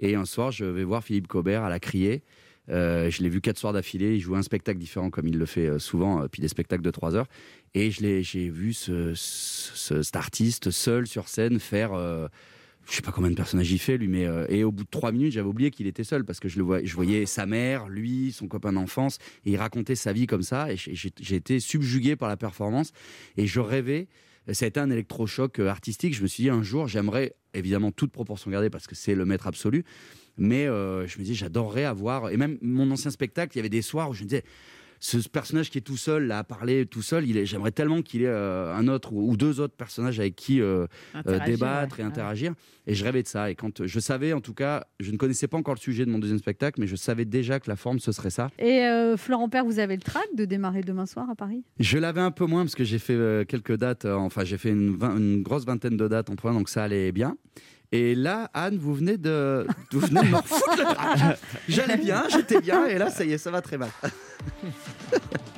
[SPEAKER 8] Et un soir, je vais voir Philippe Cobert à la Criée. Euh, je l'ai vu quatre soirs d'affilée. Il jouait un spectacle différent, comme il le fait souvent, puis des spectacles de trois heures. Et je l'ai- j'ai vu ce, ce- cet artiste seul sur scène faire. Je sais pas combien de personnages il fait lui, mais euh, et au bout de trois minutes, j'avais oublié qu'il était seul parce que je le voyais, je voyais sa mère, lui, son copain d'enfance, et il racontait sa vie comme ça, et j'ai été subjugué par la performance, et je rêvais. Ça a été un électrochoc euh, artistique. Je me suis dit un jour, j'aimerais évidemment toute proportion gardée parce que c'est le maître absolu, mais euh, je me dis j'adorerais avoir. Et même mon ancien spectacle, il y avait des soirs où je me disais ce personnage qui est tout seul là à parler tout seul, j'aimerais tellement qu'il ait euh, un autre ou, ou deux autres personnages avec qui euh, euh, débattre
[SPEAKER 5] ouais.
[SPEAKER 8] et interagir. Et je rêvais de ça. Et quand je savais, en tout cas, je ne connaissais pas encore le sujet de mon deuxième spectacle, mais je savais déjà que la forme ce serait ça.
[SPEAKER 3] Et Florent Père, vous avez le trac de démarrer demain soir à Paris?
[SPEAKER 8] Je l'avais un peu moins parce que j'ai fait quelques dates, enfin j'ai fait une, une grosse vingtaine de dates en point, donc ça allait bien. Et là, Anne, vous venez de, vous venez de me refoutre le trac. J'allais bien, j'étais bien, et là, ça y est, ça va très mal.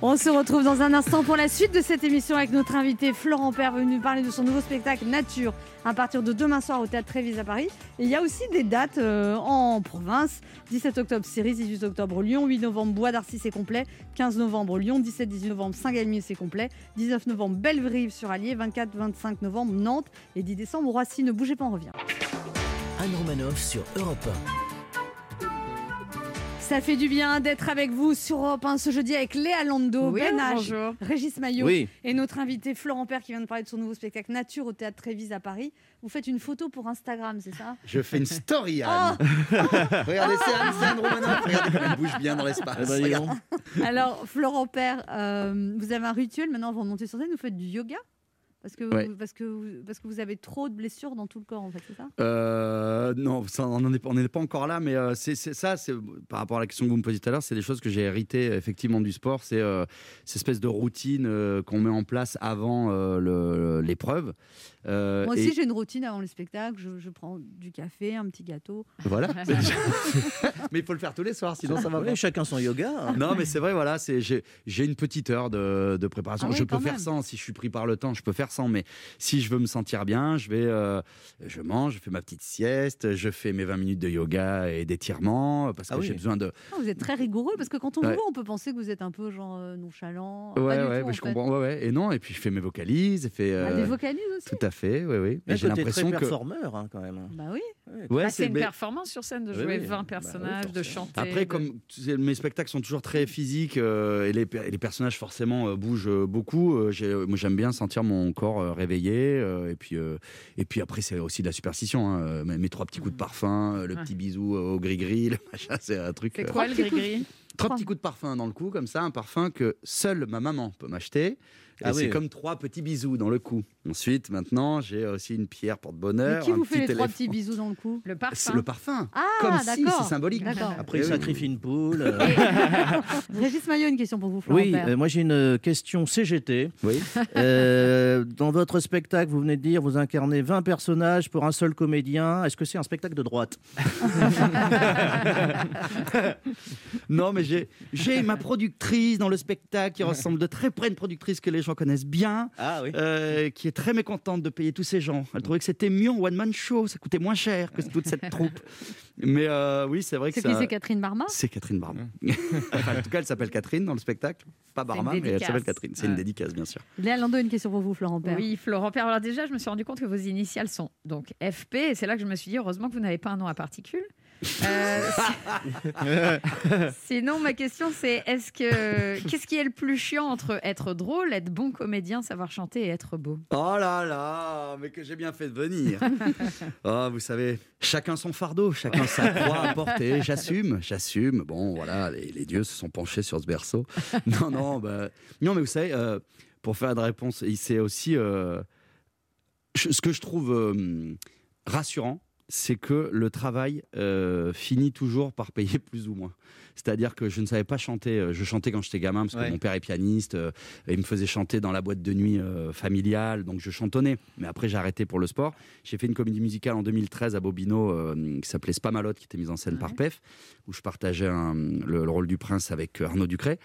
[SPEAKER 3] On se retrouve dans un instant pour la suite de cette émission avec notre invité Florent Père venu nous parler de son nouveau spectacle Nature à partir de demain soir au Théâtre Trévise à Paris. Et il y a aussi des dates euh, en province. 17 octobre Cerise, 18 octobre Lyon, 8 novembre Bois d'Arcy c'est complet, 15 novembre Lyon, 17-18 novembre Saint-Galmier c'est complet, 19 novembre Bellevrive sur Allier, 24-25 novembre Nantes et 10 décembre Roissy. Ne bougez pas, on revient.
[SPEAKER 2] Anne Romanoff sur Europe
[SPEAKER 3] Ça fait du bien d'être avec vous sur Europe 1 ce jeudi avec Léa Lando,
[SPEAKER 5] Oui,
[SPEAKER 3] Ben H. Régis Maillot
[SPEAKER 4] Oui.
[SPEAKER 3] et notre invité Florent Père qui vient de parler de son nouveau spectacle Nature au Théâtre Trévise à Paris. Vous faites une photo pour Instagram, c'est ça?
[SPEAKER 8] Je fais une story, Anne.
[SPEAKER 3] Oh
[SPEAKER 8] Regardez, c'est Anne, c'est Anne Romanoff. Regardez comme elle bouge bien dans l'espace.
[SPEAKER 4] Eh ben.
[SPEAKER 3] Alors, Florent Père, euh, vous avez un rituel maintenant avant de monter sur scène, vous faites du yoga? Parce que,
[SPEAKER 8] Ouais.
[SPEAKER 3] vous, parce, que vous, parce que vous avez trop de blessures dans tout le corps, en fait, c'est ça?
[SPEAKER 8] Euh, non, ça, on n'en est, on n'est pas encore là, mais euh, c'est c'est ça, c'est par rapport à la question que vous me posiez tout à l'heure, c'est des choses que j'ai héritées effectivement du sport. C'est euh, cette espèce de routine euh, qu'on met en place avant euh, le- l'épreuve. Euh,
[SPEAKER 3] Moi
[SPEAKER 8] et-
[SPEAKER 3] aussi, j'ai une routine avant le spectacle. Je, je prends du café, un petit gâteau.
[SPEAKER 8] Voilà. mais il faut le faire tous les soirs, sinon ça va pas.
[SPEAKER 4] chacun son yoga. hein.
[SPEAKER 8] Non, mais c'est vrai, voilà, c'est j'ai j'ai une petite heure de, de préparation.
[SPEAKER 3] Ah ouais,
[SPEAKER 8] je peux faire sans, si je suis pris par le temps, je peux faire Mais si je veux me sentir bien, je vais, euh, je mange, je fais ma petite sieste, je fais mes 20 minutes de yoga et d'étirement parce que
[SPEAKER 4] Ah oui.
[SPEAKER 8] j'ai besoin de.
[SPEAKER 3] Ah, vous êtes très rigoureux parce que quand on vous voit, on peut penser que vous êtes un peu genre euh, nonchalant.
[SPEAKER 8] Ouais,
[SPEAKER 3] Pas du
[SPEAKER 8] ouais,
[SPEAKER 3] tout,
[SPEAKER 8] mais
[SPEAKER 3] en
[SPEAKER 8] je
[SPEAKER 3] fait.
[SPEAKER 8] comprends. Ouais, ouais. Et non, et puis je fais mes vocalises, et fais.
[SPEAKER 3] Ah,
[SPEAKER 8] euh,
[SPEAKER 3] des vocalises aussi
[SPEAKER 8] Tout à fait, oui, oui.
[SPEAKER 4] Mais
[SPEAKER 8] j'ai l'impression que.
[SPEAKER 4] performeur hein, quand même.
[SPEAKER 3] Bah oui.
[SPEAKER 8] Ouais,
[SPEAKER 5] Ah, c'est une
[SPEAKER 8] mais-
[SPEAKER 5] performance sur scène de jouer
[SPEAKER 4] oui.
[SPEAKER 5] 20
[SPEAKER 4] Bah
[SPEAKER 5] personnages,
[SPEAKER 4] oui,
[SPEAKER 5] de chanter.
[SPEAKER 8] Après,
[SPEAKER 5] de-
[SPEAKER 8] comme tu sais, mes spectacles sont toujours très physiques euh, et, les, et les personnages forcément euh, bougent euh, beaucoup, euh, moi j'aime bien sentir mon corps euh, réveillé. euh, et, puis, euh, et puis après, c'est aussi de la superstition. hein, mes, mes trois petits coups de parfum, euh, le
[SPEAKER 5] Ouais.
[SPEAKER 8] petit bisou euh, au gris-gris, le machin, c'est un truc.
[SPEAKER 5] C'est
[SPEAKER 8] euh,
[SPEAKER 5] quoi le gris-gris?
[SPEAKER 8] trois petits coups de parfum dans le cou, comme ça, un parfum que seule ma maman peut m'acheter. Et
[SPEAKER 4] Ah
[SPEAKER 8] c'est
[SPEAKER 4] oui.
[SPEAKER 8] comme trois petits bisous dans le cou. Ensuite, maintenant, j'ai aussi une pierre
[SPEAKER 3] Mais
[SPEAKER 8] porte-bonheur.
[SPEAKER 3] qui
[SPEAKER 8] un
[SPEAKER 3] vous fait les trois petits bisous dans le cou?
[SPEAKER 5] Le parfum.
[SPEAKER 8] le parfum.
[SPEAKER 3] Ah,
[SPEAKER 8] Comme si, c'est symbolique.
[SPEAKER 3] D'accord.
[SPEAKER 4] Après, il
[SPEAKER 8] Oui, oui.
[SPEAKER 4] sacrifie une poule. euh.
[SPEAKER 3] Régis Maillot, une question pour vous, Florent
[SPEAKER 4] Oui, euh, moi j'ai une euh, question CGT.
[SPEAKER 8] Oui.
[SPEAKER 4] Euh, dans votre spectacle, vous venez de dire, vous incarnez 20 personnages pour un seul comédien. Est-ce que c'est un spectacle de droite?
[SPEAKER 8] Non, mais j'ai j'ai ma productrice dans le spectacle qui ressemble de très près à une productrice que les gens connaissent bien,
[SPEAKER 4] Ah oui.
[SPEAKER 8] euh, qui est très mécontente de payer tous ces gens. Elle trouvait que c'était mieux en one-man show, ça coûtait moins cher que toute cette troupe. Mais euh, oui, c'est vrai que
[SPEAKER 3] C'est qui
[SPEAKER 8] ça...
[SPEAKER 3] C'est Catherine Barma?
[SPEAKER 8] C'est Catherine Barma. Enfin, en tout cas, elle s'appelle Catherine dans le spectacle. Pas Barma, mais elle s'appelle Catherine. C'est une dédicace, bien sûr.
[SPEAKER 3] Léa Lando, une question pour vous, Florent Père.
[SPEAKER 5] Oui, Florent Père. Alors déjà, je me suis rendu compte que vos initiales sont donc FP, et c'est là que je me suis dit, heureusement que vous n'avez pas un nom à particules. Euh, Sinon, ma question, c'est est-ce que qu'est-ce qui est le plus chiant entre être drôle, être bon comédien, savoir chanter et être beau?
[SPEAKER 8] Oh là là, mais que j'ai bien fait de venir. oh, vous savez, chacun son fardeau, chacun sa croix à porter. J'assume, j'assume. Bon, voilà, les, les dieux se sont penchés sur ce berceau. Non, non, bah, non, mais vous savez, euh, pour faire de réponse, c'est aussi euh, ce que je trouve rassurant, c'est que le travail euh, finit toujours par payer plus ou moins. C'est-à-dire que je ne savais pas chanter. euh, Je chantais quand j'étais gamin parce que
[SPEAKER 4] Ouais.
[SPEAKER 8] mon père est pianiste. euh, et il me faisait chanter dans la boîte de nuit euh, familiale, donc je chantonnais. Mais après, j'ai arrêté pour le sport. J'ai fait une comédie musicale en 2013 à Bobino euh, qui s'appelait Spamalote, qui était mise en scène par PEF, où je partageais un- le, le rôle du prince avec euh, Arnaud Ducret.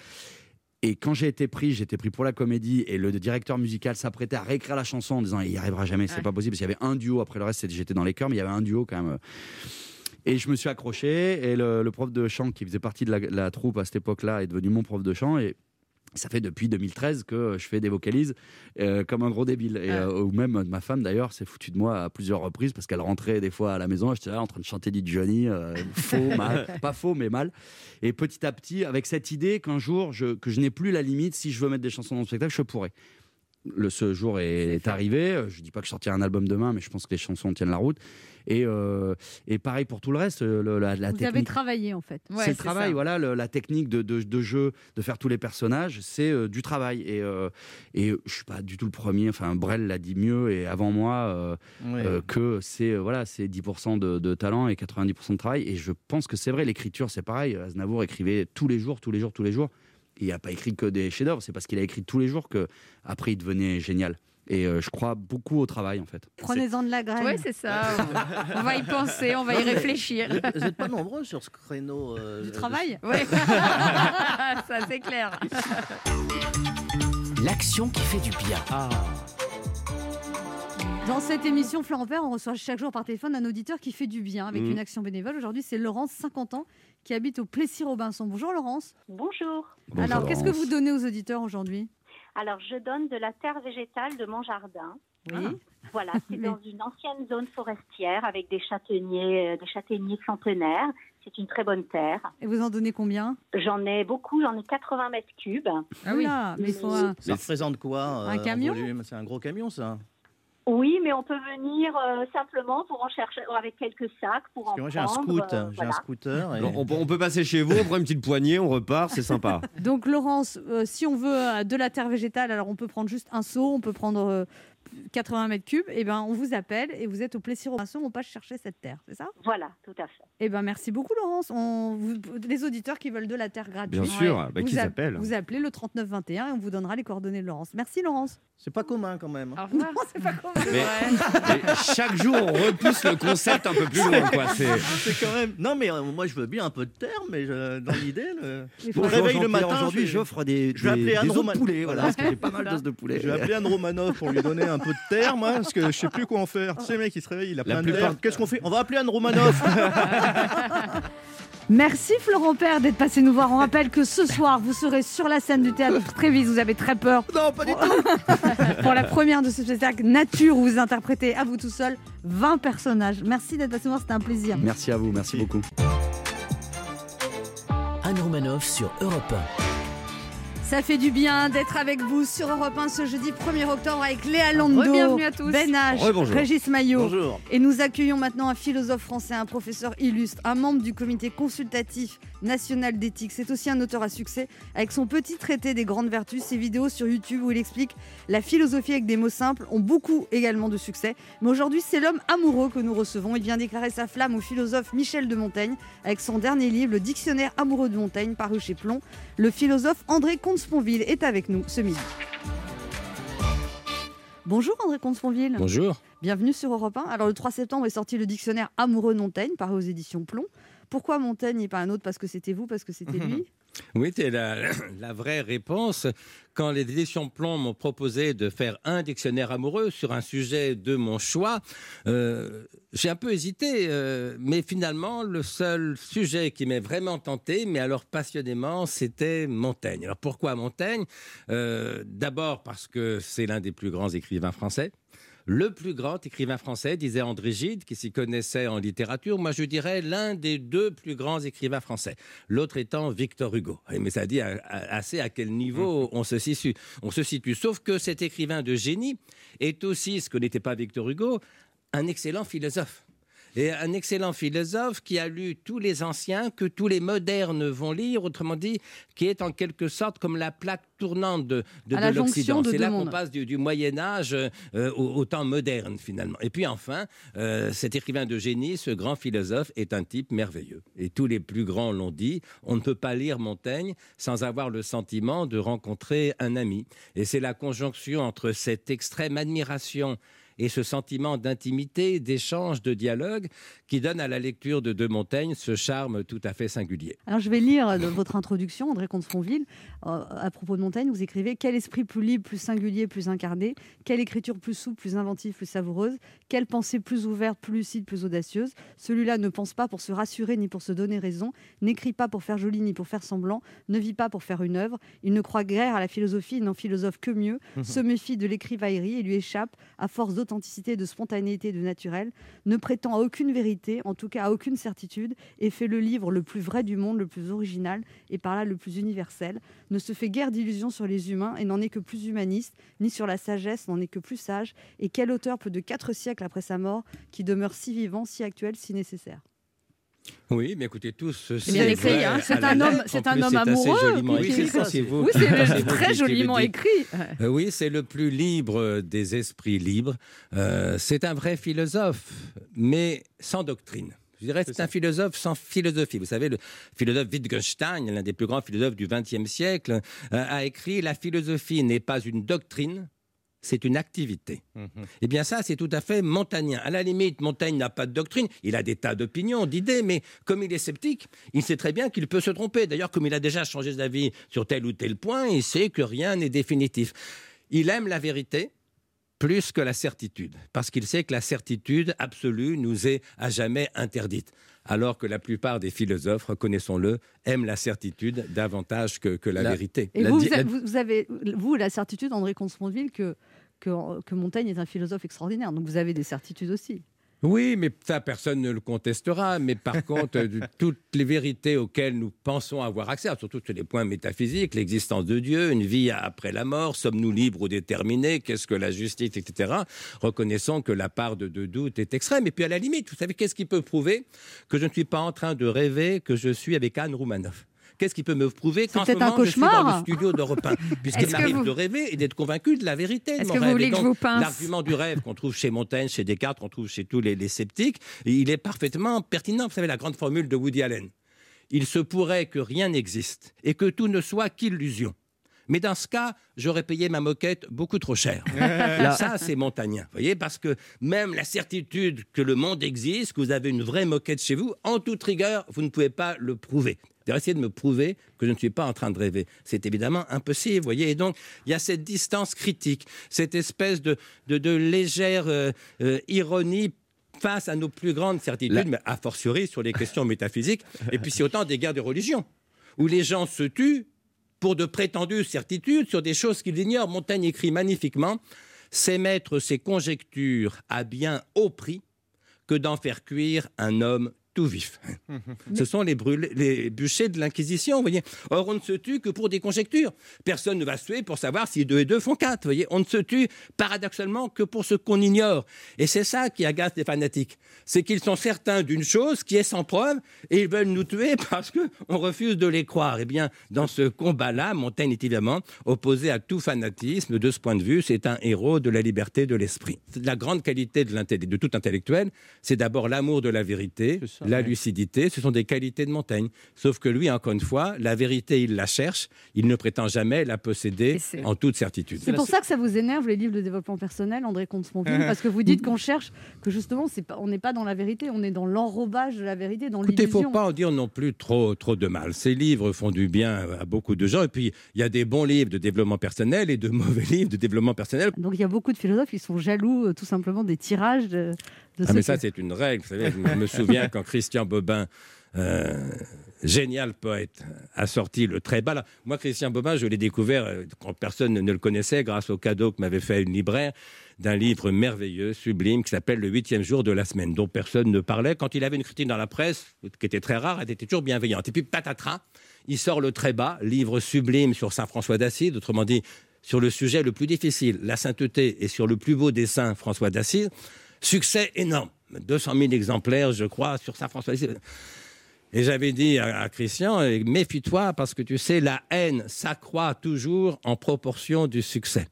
[SPEAKER 8] Et quand j'ai été pris, j'étais pris pour la comédie et le directeur musical s'apprêtait à réécrire la chanson en disant il y arrivera jamais, c'est
[SPEAKER 5] Ouais.
[SPEAKER 8] pas possible. Parce qu'il y avait un duo, après le reste j'étais dans les chœurs, mais il y avait un duo quand même. Et je me suis accroché et le, le prof de chant qui faisait partie de la, la troupe à cette époque-là est devenu mon prof de chant et ça fait depuis 2013 que je fais des vocalises euh, comme un gros débile. Et, euh, ou même ma femme d'ailleurs s'est foutue de moi à plusieurs reprises parce qu'elle rentrait des fois à la maison, j'étais là en train de chanter du Johnny, euh, faux, mal, pas faux mais mal. Et petit à petit, avec cette idée qu'un jour, je, que je n'ai plus la limite, si je veux mettre des chansons dans le spectacle, je pourrais. Le, ce jour est, est arrivé. Je dis pas que je sortirai un album demain, mais je pense que les chansons tiennent la route. Et, euh, et pareil pour tout le reste, le- la, la
[SPEAKER 3] Vous avez
[SPEAKER 8] technique.
[SPEAKER 3] travaillé en fait.
[SPEAKER 5] Ouais,
[SPEAKER 8] c'est le travail,
[SPEAKER 5] ça.
[SPEAKER 8] voilà, le- la technique de, de- de jeu, de faire tous les personnages, c'est euh, du travail. Et, euh, et je suis pas du tout le premier. Enfin, Brel l'a dit mieux et avant moi euh,
[SPEAKER 4] Ouais.
[SPEAKER 8] euh, que c'est voilà, c'est 10% de, de talent et 90% de travail. Et je pense que c'est vrai. L'écriture, c'est pareil. Aznavour écrivait tous les jours, tous les jours, tous les jours. Il n'a pas écrit que des chefs-d'œuvre. C'est parce qu'il a écrit tous les jours que après il devenait génial. Et euh, je crois beaucoup au travail en fait.
[SPEAKER 3] Prenez-en de la graine.
[SPEAKER 5] Oui, c'est ça. On va y penser, on va y réfléchir.
[SPEAKER 4] Vous êtes- vous n'êtes pas nombreux sur ce créneau. euh,
[SPEAKER 3] Du
[SPEAKER 4] de-
[SPEAKER 3] travail
[SPEAKER 5] Ouais. ça, c'est clair.
[SPEAKER 2] L'action qui fait du bien.
[SPEAKER 3] Dans cette émission Florent Père, on reçoit chaque jour par téléphone un auditeur qui fait du bien avec
[SPEAKER 6] Mhm.
[SPEAKER 3] une action bénévole. Aujourd'hui, c'est Laurence, 50 ans, qui habite au Plessis-Robinson. Bonjour Laurence.
[SPEAKER 9] Bonjour.
[SPEAKER 8] Bonjour,
[SPEAKER 3] Alors, qu'est-ce que vous donnez aux auditeurs aujourd'hui?
[SPEAKER 9] Alors, je donne de la terre végétale de mon jardin.
[SPEAKER 3] Oui.
[SPEAKER 9] Voilà, c'est
[SPEAKER 3] Mais-
[SPEAKER 9] dans une ancienne zone forestière avec des châtaigniers, euh, des châtaigniers centenaires. C'est une très bonne terre.
[SPEAKER 3] Et vous en donnez combien?
[SPEAKER 9] J'en ai beaucoup, j'en ai 80 mètres cubes.
[SPEAKER 5] Ah oui.
[SPEAKER 3] Oula, mais faut un-
[SPEAKER 4] Ça représente quoi euh,
[SPEAKER 3] Un
[SPEAKER 4] en
[SPEAKER 3] camion?
[SPEAKER 4] C'est un gros camion, ça.
[SPEAKER 9] Oui, mais on peut venir euh, simplement pour en chercher avec quelques sacs pour
[SPEAKER 4] Parce
[SPEAKER 9] en
[SPEAKER 4] que moi, j'ai un
[SPEAKER 9] prendre.
[SPEAKER 4] scoot.
[SPEAKER 9] euh,
[SPEAKER 4] J'ai
[SPEAKER 9] voilà.
[SPEAKER 4] un scooter. et-
[SPEAKER 6] on, peut- on peut passer chez vous, on prend une petite poignée, on repart, c'est sympa.
[SPEAKER 3] Donc Laurence, euh, si on veut euh, de la terre végétale, alors on peut prendre juste un seau, on peut prendre euh, 80 mètres cubes. Et ben, on vous appelle et vous êtes au Plessis-Robinson, on passe chercher cette terre, c'est ça?
[SPEAKER 9] Voilà, tout à fait.
[SPEAKER 3] Eh ben, merci beaucoup Laurence. On, vous- les auditeurs qui veulent de la terre gratuite.
[SPEAKER 6] Bien sûr, bah,
[SPEAKER 3] vous appelez le 3921 et on vous donnera les coordonnées de Laurence. Merci Laurence.
[SPEAKER 4] C'est pas commun quand même.
[SPEAKER 5] Au revoir.
[SPEAKER 3] c'est pas commun.
[SPEAKER 5] C'est
[SPEAKER 6] Mais-
[SPEAKER 5] vrai.
[SPEAKER 6] Et chaque jour, on repousse le concept un peu plus loin, quoi. C'est...
[SPEAKER 4] C'est quand même. Non, mais euh, moi, je veux bien un peu de terre, mais je- dans l'idée, le... Bon,
[SPEAKER 3] faut-
[SPEAKER 4] je réveille le matin,
[SPEAKER 8] Aujourd'hui, j'offre des,
[SPEAKER 4] je vais appeler
[SPEAKER 8] des,
[SPEAKER 4] Anne
[SPEAKER 8] des os de
[SPEAKER 4] Roman.
[SPEAKER 8] poulet, voilà, parce que j'ai pas mal d'os de poulet.
[SPEAKER 4] Je vais appeler Anne Romanov pour lui donner un peu de terre, moi, parce que je sais plus quoi en faire. Tu sais, mec, il se réveille, il a
[SPEAKER 6] La
[SPEAKER 4] plein de terre. Qu'est-ce qu'on fait? On va appeler Anne Romanov.
[SPEAKER 3] Merci Florent Père d'être passé nous voir. On rappelle que ce soir, vous serez sur la scène du théâtre Trévis. Vous avez très peur.
[SPEAKER 8] Non, pas du tout.
[SPEAKER 3] Pour la première de ce spectacle Nature, où vous interprétez à vous tout seul 20 personnages. Merci d'être passé nous voir, c'était un plaisir.
[SPEAKER 8] Merci à vous, merci beaucoup.
[SPEAKER 2] Anne Romanoff sur Europe 1.
[SPEAKER 3] Ça fait du bien d'être avec vous sur Europe 1 ce jeudi 1er octobre avec Léa Lando,
[SPEAKER 5] Re-bienvenue à tous.
[SPEAKER 3] Ben H. Régis Maillot.
[SPEAKER 4] Bonjour.
[SPEAKER 3] Et nous accueillons maintenant un philosophe français, un professeur illustre, un membre du comité consultatif national d'éthique. C'est aussi un auteur à succès avec son petit traité des grandes vertus, ses vidéos sur YouTube où il explique la philosophie avec des mots simples ont beaucoup également de succès. Mais aujourd'hui, c'est l'homme amoureux que nous recevons. Il vient déclarer sa flamme au philosophe Michel de Montaigne avec son dernier livre, Le Dictionnaire amoureux de Montaigne, paru chez Plomb. Le philosophe André Comte-Sponville est avec nous ce midi. Bonjour André Comte-Sponville.
[SPEAKER 10] Bonjour.
[SPEAKER 3] Bienvenue sur Europe 1. Alors le 3 septembre est sorti le dictionnaire Amoureux Montaigne, paru aux éditions Plomb. Pourquoi Montaigne et pas un autre? Parce que c'était vous, parce que c'était lui?
[SPEAKER 10] Oui, c'est la, la vraie réponse. Quand les éditions Plomb m'ont proposé de faire un dictionnaire amoureux sur un sujet de mon choix, euh, j'ai un peu hésité, euh, mais finalement, le seul sujet qui m'est vraiment tenté, mais alors passionnément, c'était Montaigne. Alors pourquoi Montaigne? Euh, D'abord parce que c'est l'un des plus grands écrivains français. Le plus grand écrivain français, disait André Gide, qui s'y connaissait en littérature. Moi, je dirais l'un des deux plus grands écrivains français. L'autre étant Victor Hugo. Et Mais ça dit assez à quel niveau on se situe. On se situe. Sauf que cet écrivain de génie est aussi, ce que n'était pas Victor Hugo, un excellent philosophe. Et un excellent philosophe qui a lu tous les anciens, que tous les modernes vont lire, autrement dit, qui est en quelque sorte comme la plaque tournante de, de, de l'Occident. C'est là qu'on passe du, du Moyen Âge euh, au, au temps moderne finalement. Et puis enfin, euh, cet écrivain de génie, ce grand philosophe, est un type merveilleux. Et tous les plus grands l'ont dit, on ne peut pas lire Montaigne sans avoir le sentiment de rencontrer un ami. Et c'est la conjonction entre cette extrême admiration et ce sentiment d'intimité, d'échange, de dialogue qui donne à la lecture de De Montaigne ce charme tout à fait singulier.
[SPEAKER 3] Alors je vais lire euh, votre introduction, André Comte-Sponville. Euh, à propos de Montaigne, vous écrivez Quel esprit plus libre, plus singulier, plus incarné? Quelle écriture plus souple, plus inventive, plus savoureuse? Quelle pensée plus ouverte, plus lucide, plus audacieuse? Celui-là ne pense pas pour se rassurer ni pour se donner raison, n'écrit pas pour faire joli ni pour faire semblant, ne vit pas pour faire une œuvre. Il ne croit guère à la philosophie, il n'en philosophe que mieux, se méfie de l'écrivaillerie et lui échappe à force d'authenticité, de spontanéité, de naturel, ne prétend à aucune vérité, en tout cas à aucune certitude, et fait le livre le plus vrai du monde, le plus original, et par là le plus universel, ne se fait guère d'illusions sur les humains, et n'en est que plus humaniste, ni sur la sagesse, n'en est que plus sage, et quel auteur plus de quatre siècles après sa mort, qui demeure si vivant, si actuel, si nécessaire?
[SPEAKER 10] Oui, mais écoutez, tous
[SPEAKER 3] C'est écrit, hein. C'est un homme- c'est un homme amoureux,
[SPEAKER 10] écrit,
[SPEAKER 3] écrit. Oui, c'est très joliment écrit.
[SPEAKER 10] Euh, oui, c'est le plus libre des esprits libres. Euh, c'est un vrai philosophe, mais sans doctrine. Je dirais c'est un philosophe sans philosophie. Vous savez, le philosophe Wittgenstein, l'un des plus grands philosophes du XXe siècle, euh, a écrit La philosophie n'est pas une doctrine, c'est une activité. Eh bien ça, c'est tout à fait montagnien. À la limite, Montaigne n'a pas de doctrine, il a des tas d'opinions, d'idées, mais comme il est sceptique, il sait très bien qu'il peut se tromper. D'ailleurs, comme il a déjà changé d'avis sur tel ou tel point, il sait que rien n'est définitif. Il aime la vérité plus que la certitude, parce qu'il sait que la certitude absolue nous est à jamais interdite. Alors que la plupart des philosophes, reconnaissons-le, aiment la certitude davantage que, que la,
[SPEAKER 8] La-
[SPEAKER 10] vérité.
[SPEAKER 3] Et
[SPEAKER 8] La
[SPEAKER 3] vous, vous,
[SPEAKER 8] la-
[SPEAKER 3] avez, vous- vous avez, vous, la certitude, André Comte-Sponville, que, que, que Montaigne est un philosophe extraordinaire. Donc vous avez des certitudes aussi.
[SPEAKER 10] Oui, mais ça, personne ne le contestera. Mais par contre, toutes les vérités auxquelles nous pensons avoir accès, surtout sur les points métaphysiques, l'existence de Dieu, une vie après la mort, sommes-nous libres ou déterminés, qu'est-ce que la justice, etc., reconnaissons que la part de, de doute est extrême. Et puis à la limite, vous savez, qu'est-ce qui peut prouver que je ne suis pas en train de rêver que je suis avec Anne Roumanoff Qu'est-ce qui peut me prouver qu'en ce
[SPEAKER 3] un
[SPEAKER 10] je suis dans le studio d'Europe 1 Puisqu'il m'arrive
[SPEAKER 5] vous-
[SPEAKER 10] de rêver et d'être convaincu de la vérité de
[SPEAKER 5] Est-ce
[SPEAKER 10] mon
[SPEAKER 5] que vous
[SPEAKER 10] rêve.
[SPEAKER 5] voulez
[SPEAKER 10] Et
[SPEAKER 5] que je
[SPEAKER 10] donc,
[SPEAKER 5] vous pince
[SPEAKER 10] L'argument du rêve qu'on trouve chez Montaigne, chez Descartes, qu'on trouve chez tous les, les sceptiques, il est parfaitement pertinent. Vous savez, la grande formule de Woody Allen. Il se pourrait que rien n'existe et que tout ne soit qu'illusion. Mais dans ce cas, j'aurais payé ma moquette beaucoup trop cher. Ça, c'est montagnien, vous voyez, parce que même la certitude que le monde existe, que vous avez une vraie moquette chez vous, en toute rigueur, vous ne pouvez pas le prouver. Essayez de me prouver que je ne suis pas en train de rêver. C'est évidemment impossible, vous voyez. Et donc, il y a cette distance critique, cette espèce de, de, de légère euh, euh, ironie face à nos plus grandes certitudes,
[SPEAKER 8] La-
[SPEAKER 10] mais a fortiori sur les questions métaphysiques. Et puis, c'est autant des guerres de religion, où les gens se tuent pour de prétendues certitudes sur des choses qu'ils ignorent. Montaigne écrit magnifiquement C'est mettre ses conjectures à bien haut prix que d'en faire cuire un homme tout vif. Ce sont les, brûlés- les bûchers de l'Inquisition, vous voyez. Or, on ne se tue que pour des conjectures. Personne ne va se tuer pour savoir si deux et deux font quatre, vous voyez. On ne se tue paradoxalement que pour ce qu'on ignore. Et c'est ça qui agace les fanatiques. C'est qu'ils sont certains d'une chose qui est sans preuve et ils veulent nous tuer parce qu'on refuse de les croire. Eh bien, dans ce combat-là, Montaigne est évidemment opposé à tout fanatisme. De ce point de vue, c'est un héros de la liberté de l'esprit. La grande qualité de, de tout intellectuel, c'est d'abord l'amour de la vérité la lucidité, ce sont des qualités de Montaigne. Sauf que lui, encore une fois, la vérité, il la cherche, il ne prétend jamais la posséder en toute certitude.
[SPEAKER 3] C'est pour ça que ça vous énerve les livres de développement personnel, André Comte-Sponville, parce que vous dites qu'on cherche, que justement, pas, on n'est pas dans la vérité, on est dans l'enrobage de la vérité, dans
[SPEAKER 10] Écoutez, il ne
[SPEAKER 3] l'illusion.
[SPEAKER 10] faut pas en dire non plus trop, trop de mal. Ces livres font du bien à beaucoup de gens. Et puis, il y a des bons livres de développement personnel et de mauvais livres de développement personnel.
[SPEAKER 3] Donc il y a beaucoup de philosophes qui sont jaloux euh, tout simplement des tirages de, de
[SPEAKER 10] Ah, mais ça, c'est une règle. Vous savez, je me souviens quand Christian Bobin, euh, génial poète, a sorti le très bas. là. Moi, Christian Bobin, je l'ai découvert euh, quand personne ne le connaissait grâce au cadeau que m'avait fait une libraire d'un livre merveilleux, sublime, qui s'appelle Le huitième jour de la semaine, dont personne ne parlait. Quand il avait une critique dans la presse, qui était très rare, elle était toujours bienveillante. Et puis, patatras, il sort le très bas, livre sublime sur Saint François d'Assise, autrement dit, sur le sujet le plus difficile, la sainteté, et sur le plus beau des saints, François d'Assise. Succès énorme. 200 000 exemplaires, je crois, sur Saint François d'Assise. Et j'avais dit à, Christian, euh, méfie-toi parce que tu sais, la haine s'accroît toujours en proportion du succès.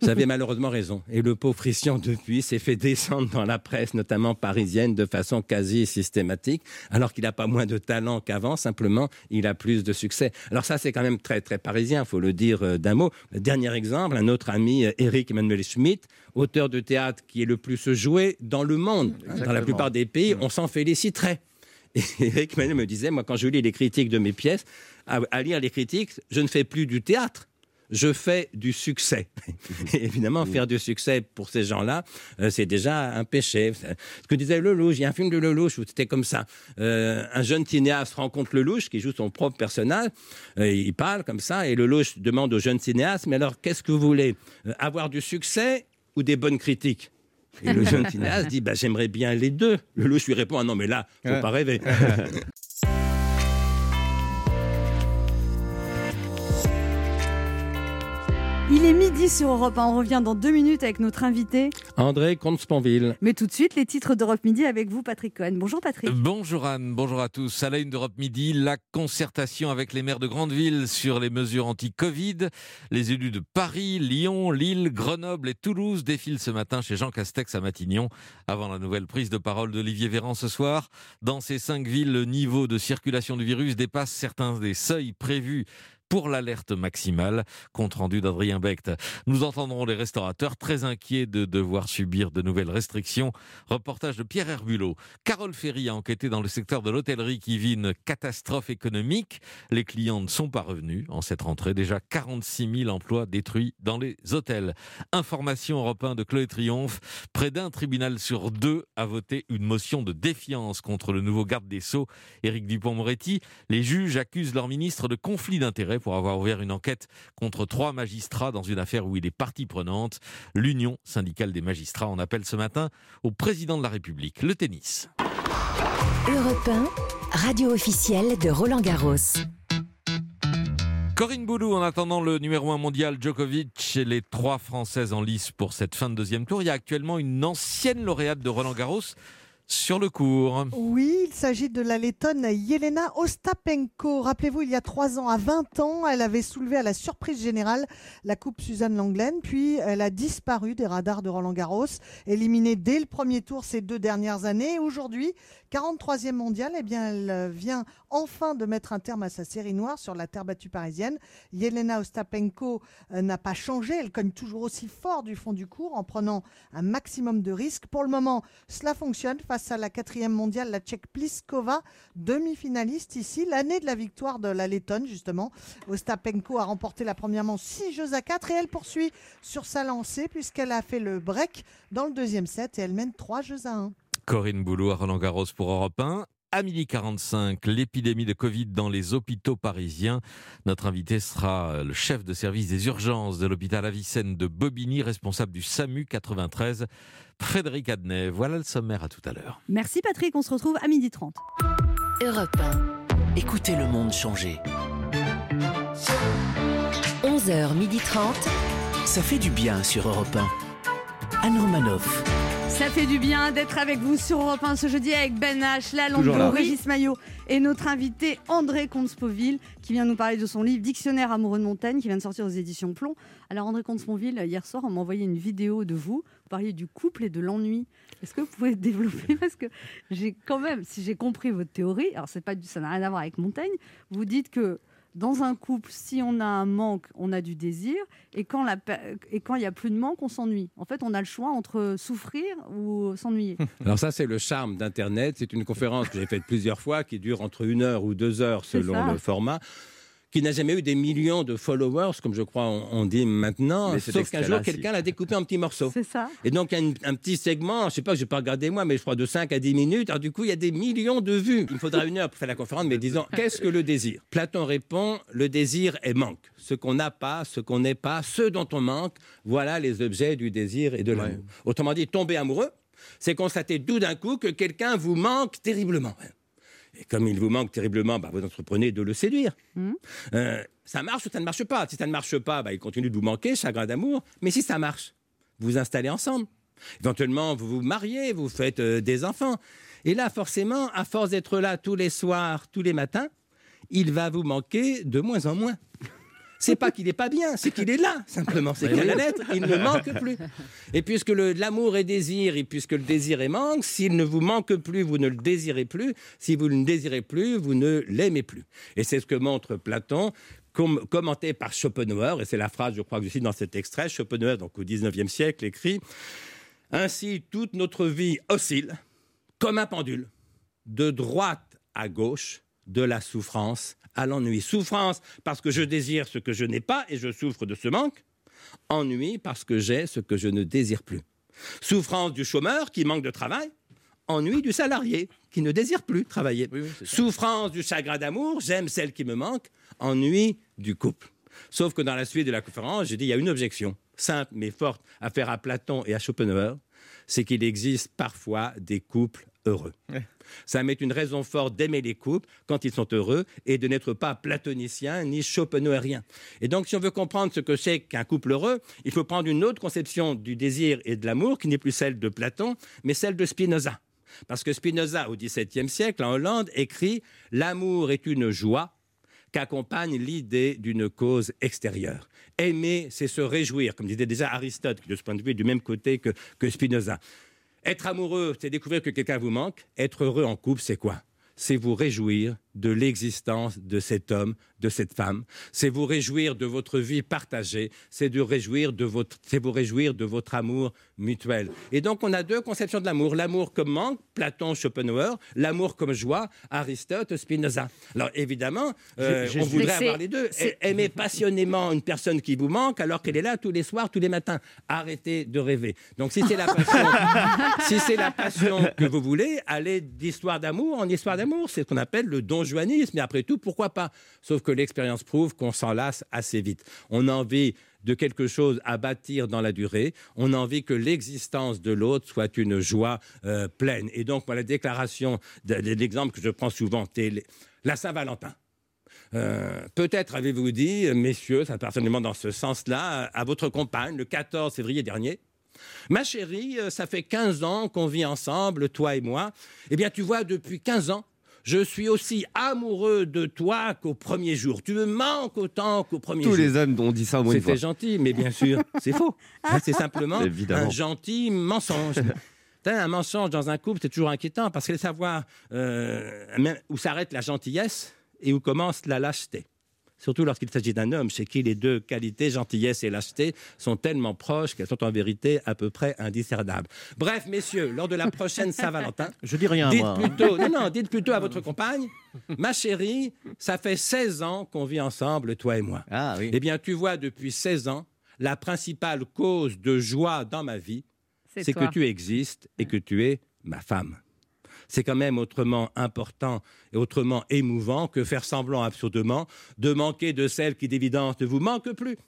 [SPEAKER 10] Vous avez malheureusement raison. Et le pauvre Christian, depuis, s'est fait descendre dans la presse, notamment parisienne, de façon quasi systématique, alors qu'il n'a pas moins de talent qu'avant, simplement, il a plus de succès. Alors ça, c'est quand même très, très parisien, faut le dire euh, d'un mot. Dernier exemple, un autre ami, euh, Eric Emmanuel Schmitt, auteur de théâtre qui est le plus joué dans le monde. Dans la plupart des pays, on s'en féliciterait. Et Eric Emmanuel me disait, moi, quand je lis les critiques de mes pièces, à, à lire les critiques, je ne fais plus du théâtre. Je fais du succès. Et évidemment, faire du succès pour ces gens-là, euh, c'est déjà un péché. Ce que disait Lelouch, il y a un film de Lelouch où c'était comme ça. Euh, un jeune cinéaste rencontre Lelouch, qui joue son propre personnage. Euh, il parle comme ça, et Lelouch demande au jeune cinéaste, mais alors, qu'est-ce que vous voulez? Euh, Avoir du succès ou des bonnes critiques? Et le jeune cinéaste dit bah, J'aimerais bien les deux. Lelouch lui répond Ah non, mais là, faut pas rêver.
[SPEAKER 3] Il est midi sur Europe 1. On revient dans deux minutes avec notre invité.
[SPEAKER 10] André Comte-Sponville.
[SPEAKER 3] Mais tout de suite, les titres d'Europe Midi avec vous, Patrick Cohen. Bonjour Patrick.
[SPEAKER 11] Bonjour Anne, bonjour à tous. À la une d'Europe Midi, la concertation avec les maires de grandes villes sur les mesures anti-Covid. Les élus de Paris, Lyon, Lille, Grenoble et Toulouse défilent ce matin chez Jean Castex à Matignon avant la nouvelle prise de parole d'Olivier Véran ce soir. Dans ces cinq villes, le niveau de circulation du virus dépasse certains des seuils prévus pour l'alerte maximale. Compte rendu d'Adrien Becht. Nous entendrons les restaurateurs très inquiets de devoir subir de nouvelles restrictions. Reportage de Pierre Herbulot. Carole Ferry a enquêté dans le secteur de l'hôtellerie qui vit une catastrophe économique. Les clients ne sont pas revenus en cette rentrée. Déjà 46 000 emplois détruits dans les hôtels. Information européen de Chloé Triomphe. Près d'un tribunal sur deux a voté une motion de défiance contre le nouveau garde des Sceaux, Éric Dupont-Moretti. Les juges accusent leur ministre de conflit d'intérêts pour avoir ouvert une enquête contre trois magistrats dans une affaire où il est partie prenante. L'Union syndicale des magistrats en appelle ce matin au président de la République. Le tennis.
[SPEAKER 12] Europe 1, radio officielle de Roland Garros.
[SPEAKER 11] Corinne Boulou, en attendant le numéro 1 mondial Djokovic et les trois Françaises en lice pour cette fin de deuxième tour, il y a actuellement une ancienne lauréate de Roland Garros sur le cours.
[SPEAKER 13] Oui, il s'agit de la lettonne Yelena Ostapenko. Rappelez-vous, il y a trois ans, à 20 ans, elle avait soulevé à la surprise générale la Coupe Suzanne Langlaine, puis elle a disparu des radars de Roland Garros, éliminée dès le premier tour ces deux dernières années. Aujourd'hui, 43e mondiale, eh bien, elle vient enfin de mettre un terme à sa série noire sur la terre battue parisienne. Yelena Ostapenko euh, n'a pas changé, elle cogne toujours aussi fort du fond du cours en prenant un maximum de risques. Pour le moment, cela fonctionne face à la quatrième mondiale, la Tchèque Pliskova, demi-finaliste ici, l'année de la victoire de la Lettonne justement. Ostapenko a remporté la première manche 6 jeux à 4 et elle poursuit sur sa lancée puisqu'elle a fait le break dans le deuxième set et elle mène 3 jeux à 1.
[SPEAKER 11] Corinne Boulot à Roland Garros pour Europe 1. À midi 45, l'épidémie de Covid dans les hôpitaux parisiens. Notre invité sera le chef de service des urgences de l'hôpital Avicenne de Bobigny, responsable du SAMU 93, Frédéric Adnet. Voilà le sommaire à tout à l'heure.
[SPEAKER 3] Merci Patrick, on se retrouve à midi 30.
[SPEAKER 12] Europe
[SPEAKER 2] Écoutez le monde changer.
[SPEAKER 12] 1, 11h30.
[SPEAKER 2] Ça fait du bien sur Europe 1. Anne Romanoff.
[SPEAKER 3] Ça fait du bien d'être avec vous sur Europe 1 ce jeudi avec Ben H, la. Lambeau, Régis Maillot et notre invité André Comte-Spoville qui vient nous parler de son livre Dictionnaire amoureux de montagne qui vient de sortir aux éditions Plomb. Alors André Comte-Spoville, hier soir, on m'a envoyé une vidéo de vous. Vous parliez du couple et de l'ennui. Est-ce que vous pouvez développer? Parce que j'ai quand même, si j'ai compris votre théorie, alors c'est pas ça n'a rien à voir avec montagne, vous dites que dans un couple, si on a un manque, on a du désir, et quand la pe- et quand il n'y a plus de manque, on s'ennuie. En fait, on a le choix entre souffrir ou s'ennuyer.
[SPEAKER 10] Alors ça, c'est le charme d'Internet. C'est une conférence que j'ai faite plusieurs fois, qui dure entre une heure ou deux heures selon le format qui n'a jamais eu des millions de followers, comme je crois on, on dit maintenant, sauf qu'un jour, quelqu'un l'a découpé en petits morceaux.
[SPEAKER 3] C'est ça.
[SPEAKER 10] Et donc, il y a une- un petit segment, je sais pas, je n'ai pas regardé moi, mais je crois de 5 à 10 minutes. Alors, du coup, il y a des millions de vues. Il me faudra une heure pour faire la conférence, mais disons, qu'est-ce que le désir? Platon répond le désir est manque. Ce qu'on n'a pas, ce qu'on n'est pas, ce dont on manque, voilà les objets du désir et de l'amour. Autrement dit, tomber amoureux, c'est constater tout d'un coup que quelqu'un vous manque terriblement. Et comme il vous manque terriblement, bah, vous entreprenez de le séduire. Euh, ça marche ou ça ne marche pas? Si ça ne marche pas, bah, il continue de vous manquer, chagrin d'amour. Mais si ça marche, vous vous installez ensemble. Éventuellement, vous vous mariez, vous faites euh, des enfants. Et là, forcément, à force d'être là tous les soirs, tous les matins, il va vous manquer de moins en moins. C'est pas qu'il n'est pas bien, c'est qu'il est là, simplement. C'est qu'à la lettre, il ne manque plus. Et puisque l'amour est désir, et puisque le désir est manque, s'il ne vous manque plus, vous ne le désirez plus. Si vous ne le désirez plus, vous ne l'aimez plus. Et c'est ce que montre Platon, com- commenté par Schopenhauer, et c'est la phrase, je crois, que je cite dans cet extrait. Schopenhauer, donc au 19e siècle, écrit Ainsi, toute notre vie oscille comme un pendule, de droite à gauche, de la souffrance à l'ennui. Souffrance parce que je désire ce que je n'ai pas et je souffre de ce manque. Ennui parce que j'ai ce que je ne désire plus. Souffrance du chômeur qui manque de travail. Ennui du salarié qui ne désire plus travailler. Souffrance du chagrin d'amour, j'aime celle qui me manque. Ennui du couple. Sauf que dans la suite de la conférence, j'ai dit il y a une objection, simple mais forte, à faire à Platon et à Schopenhauer, c'est qu'il existe parfois des couples heureux. Ça met une raison forte d'aimer les couples quand ils sont heureux et de n'être pas platonicien ni schopenhauerien. Et donc, si on veut comprendre ce que c'est qu'un couple heureux, il faut prendre une autre conception du désir et de l'amour qui n'est plus celle de Platon, mais celle de Spinoza. Parce que Spinoza, au XVIIe siècle, en Hollande, écrit L'amour est une joie qu'accompagne l'idée d'une cause extérieure. Aimer, c'est se réjouir, comme disait déjà Aristote, qui de ce point de vue est du même côté que, que Spinoza. Être amoureux, c'est découvrir que quelqu'un vous manque. Être heureux en couple, c'est quoi? C'est vous réjouir de l'existence de cet homme, de cette femme. C'est vous réjouir de votre vie partagée. C'est de réjouir de votre, c'est vous réjouir de votre amour mutuel. Et donc, on a deux conceptions de l'amour. L'amour comme manque, Platon, Schopenhauer. L'amour comme joie, Aristote, Spinoza. Alors, évidemment, euh, on voudrait avoir les deux. Aimer passionnément une personne qui vous manque alors qu'elle est là tous les soirs, tous les matins. Arrêtez de rêver. Donc, si c'est la passion, si c'est la passion que vous voulez, allez d'histoire d'amour en histoire d'amour. C'est ce qu'on appelle le Mais après tout, pourquoi pas? Sauf que l'expérience prouve qu'on s'en lasse assez vite. On a envie de quelque chose à bâtir dans la durée. On a envie que l'existence de l'autre soit une joie euh, pleine. Et donc, moi, la déclaration, l'exemple que je prends souvent, c'est la Saint-Valentin. Euh, Peut-être avez-vous dit, messieurs, ça personnellement dans ce sens-là, à votre compagne le 14 février dernier. Ma chérie, euh, ça fait 15 ans qu'on vit ensemble, toi et moi. Eh bien, tu vois, depuis 15 ans, je suis aussi amoureux de toi qu'au premier jour. Tu me manques autant qu'au premier
[SPEAKER 6] Tous
[SPEAKER 10] jour.
[SPEAKER 6] les hommes ont dit ça au moins une fois.
[SPEAKER 10] C'était gentil, mais bien sûr, c'est faux. C'est simplement
[SPEAKER 6] Évidemment.
[SPEAKER 10] un gentil mensonge. Un mensonge dans un couple, c'est toujours inquiétant parce qu'il faut savoir euh, où s'arrête la gentillesse et où commence la lâcheté. Surtout lorsqu'il s'agit d'un homme chez qui les deux qualités, gentillesse et lâcheté, sont tellement proches qu'elles sont en vérité à peu près indiscernables. Bref, messieurs, lors de la prochaine Saint-Valentin,
[SPEAKER 4] Je dis rien,
[SPEAKER 10] dites
[SPEAKER 4] moi.
[SPEAKER 10] plutôt, non, non, dites plutôt à votre compagne, ma chérie, ça fait 16 ans qu'on vit ensemble, toi et moi.
[SPEAKER 4] Ah oui.
[SPEAKER 10] Eh bien, tu vois, depuis 16 ans, la principale cause de joie dans ma vie,
[SPEAKER 5] C'est
[SPEAKER 10] que tu existes et que tu es ma femme. C'est quand même autrement important et autrement émouvant que faire semblant absurdement de manquer de celle qui d'évidence ne vous manque plus,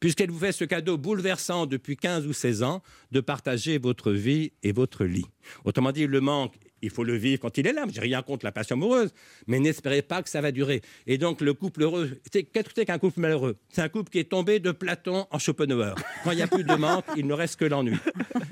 [SPEAKER 10] puisqu'elle vous fait ce cadeau bouleversant depuis 15 ou 16 ans de partager votre vie et votre lit. Autrement dit, le manque Il faut le vivre quand il est là. J'ai rien contre la passion amoureuse, mais n'espérez pas que ça va durer. Et donc le couple heureux, qu'est-ce que c'est qu'un couple malheureux? C'est un couple qui est tombé de Platon en Schopenhauer. Quand il n'y a plus de manque, il ne reste que l'ennui.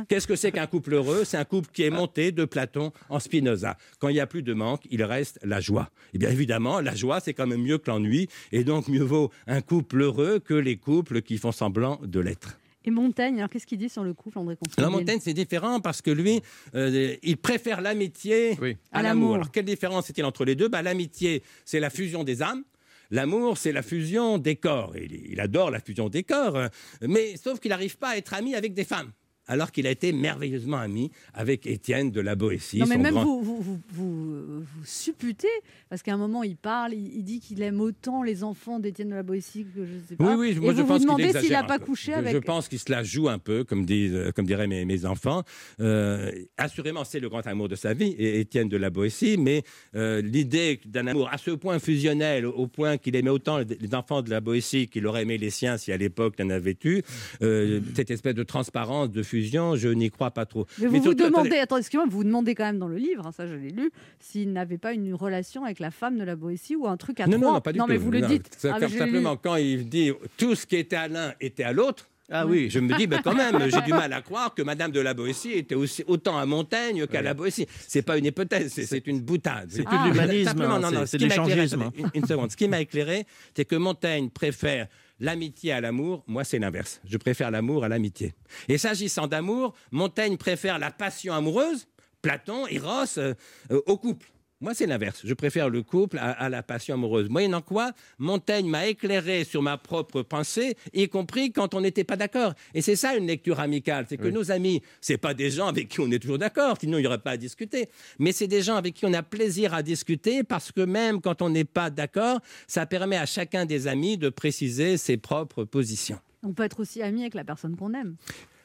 [SPEAKER 10] Qu'est-ce que c'est qu'un couple heureux? C'est un couple qui est monté de Platon en Spinoza. Quand il n'y a plus de manque, il reste la joie. Et bien évidemment, la joie, c'est quand même mieux que l'ennui. Et donc, mieux vaut un couple heureux que les couples qui font semblant de l'être.
[SPEAKER 3] Et Montaigne, alors qu'est-ce qu'il dit sur le couple, André Constant
[SPEAKER 10] Alors Montaigne, c'est différent parce que lui, euh, il préfère l'amitié à
[SPEAKER 3] À
[SPEAKER 10] l'amour. Alors quelle différence est-il entre les deux? Bah, L'amitié, c'est la fusion des âmes. L'amour, c'est la fusion des corps. Et il, il adore la fusion des corps, euh, mais sauf qu'il n'arrive pas à être ami avec des femmes. Alors qu'il a été merveilleusement ami avec Étienne de la Boétie.
[SPEAKER 3] Non, mais même
[SPEAKER 10] grand-
[SPEAKER 3] vous, vous, vous, vous, vous supputez, parce qu'à un moment, il parle, il, il dit qu'il aime autant les enfants d'Étienne de la Boétie que je sais pas.
[SPEAKER 10] Oui, oui, moi
[SPEAKER 3] vous
[SPEAKER 10] je
[SPEAKER 3] vous
[SPEAKER 10] pense qu'il
[SPEAKER 3] demandez s'il n'a pas couché avec.
[SPEAKER 10] Je pense qu'il se la joue un peu, comme, disent, euh, comme diraient mes, mes enfants. Euh, assurément, c'est le grand amour de sa vie, Étienne de la Boétie, mais euh, l'idée d'un amour à ce point fusionnel, au point qu'il aimait autant les, les enfants de la Boétie qu'il aurait aimé les siens si à l'époque il en avait eu, euh, cette espèce de transparence, de fusion, je n'y crois pas trop.
[SPEAKER 3] Mais vous
[SPEAKER 10] Mais
[SPEAKER 3] vous demandez,
[SPEAKER 10] attendez,
[SPEAKER 3] excusez-moi, vous vous demandez quand même dans le livre, hein, ça je l'ai lu, s'il n'avait pas une relation avec la femme de la Boétie ou un truc à
[SPEAKER 10] non,
[SPEAKER 3] trois.
[SPEAKER 10] non, non, pas du tout.
[SPEAKER 3] mais vous le dites.
[SPEAKER 10] c'est
[SPEAKER 3] Ah, mais
[SPEAKER 10] simplement, quand il dit tout ce qui était à l'un était à l'autre, ah oui, je me dis, mais quand même, j'ai du mal à croire que Madame de la Boétie était aussi autant à Montaigne qu'à la Boétie. C'est pas une hypothèse, c'est- c'est une boutade.
[SPEAKER 4] C'est de l'humanisme,
[SPEAKER 10] Simplement,
[SPEAKER 4] hein,
[SPEAKER 10] non,
[SPEAKER 4] c'est-
[SPEAKER 10] non,
[SPEAKER 4] c'est
[SPEAKER 10] ce
[SPEAKER 4] de
[SPEAKER 10] m'a éclairé-
[SPEAKER 4] l'échangisme.
[SPEAKER 10] Une, une seconde. Ce qui m'a éclairé, c'est que Montaigne préfère l'amitié à l'amour. Moi, c'est l'inverse. Je préfère l'amour à l'amitié. Et s'agissant d'amour, Montaigne préfère la passion amoureuse, Platon, Eros, euh, euh, au couple. Moi, c'est l'inverse. Je préfère le couple à, à la passion amoureuse. Moyennant quoi, Montaigne m'a éclairé sur ma propre pensée, y compris quand on n'était pas d'accord. Et c'est ça une lecture amicale. C'est que nos amis, c'est pas des gens avec qui on est toujours d'accord, sinon il n'y aurait pas à discuter. Mais c'est des gens avec qui on a plaisir à discuter parce que même quand on n'est pas d'accord, ça permet à chacun des amis de préciser ses propres positions.
[SPEAKER 3] On peut être aussi ami avec la personne qu'on aime.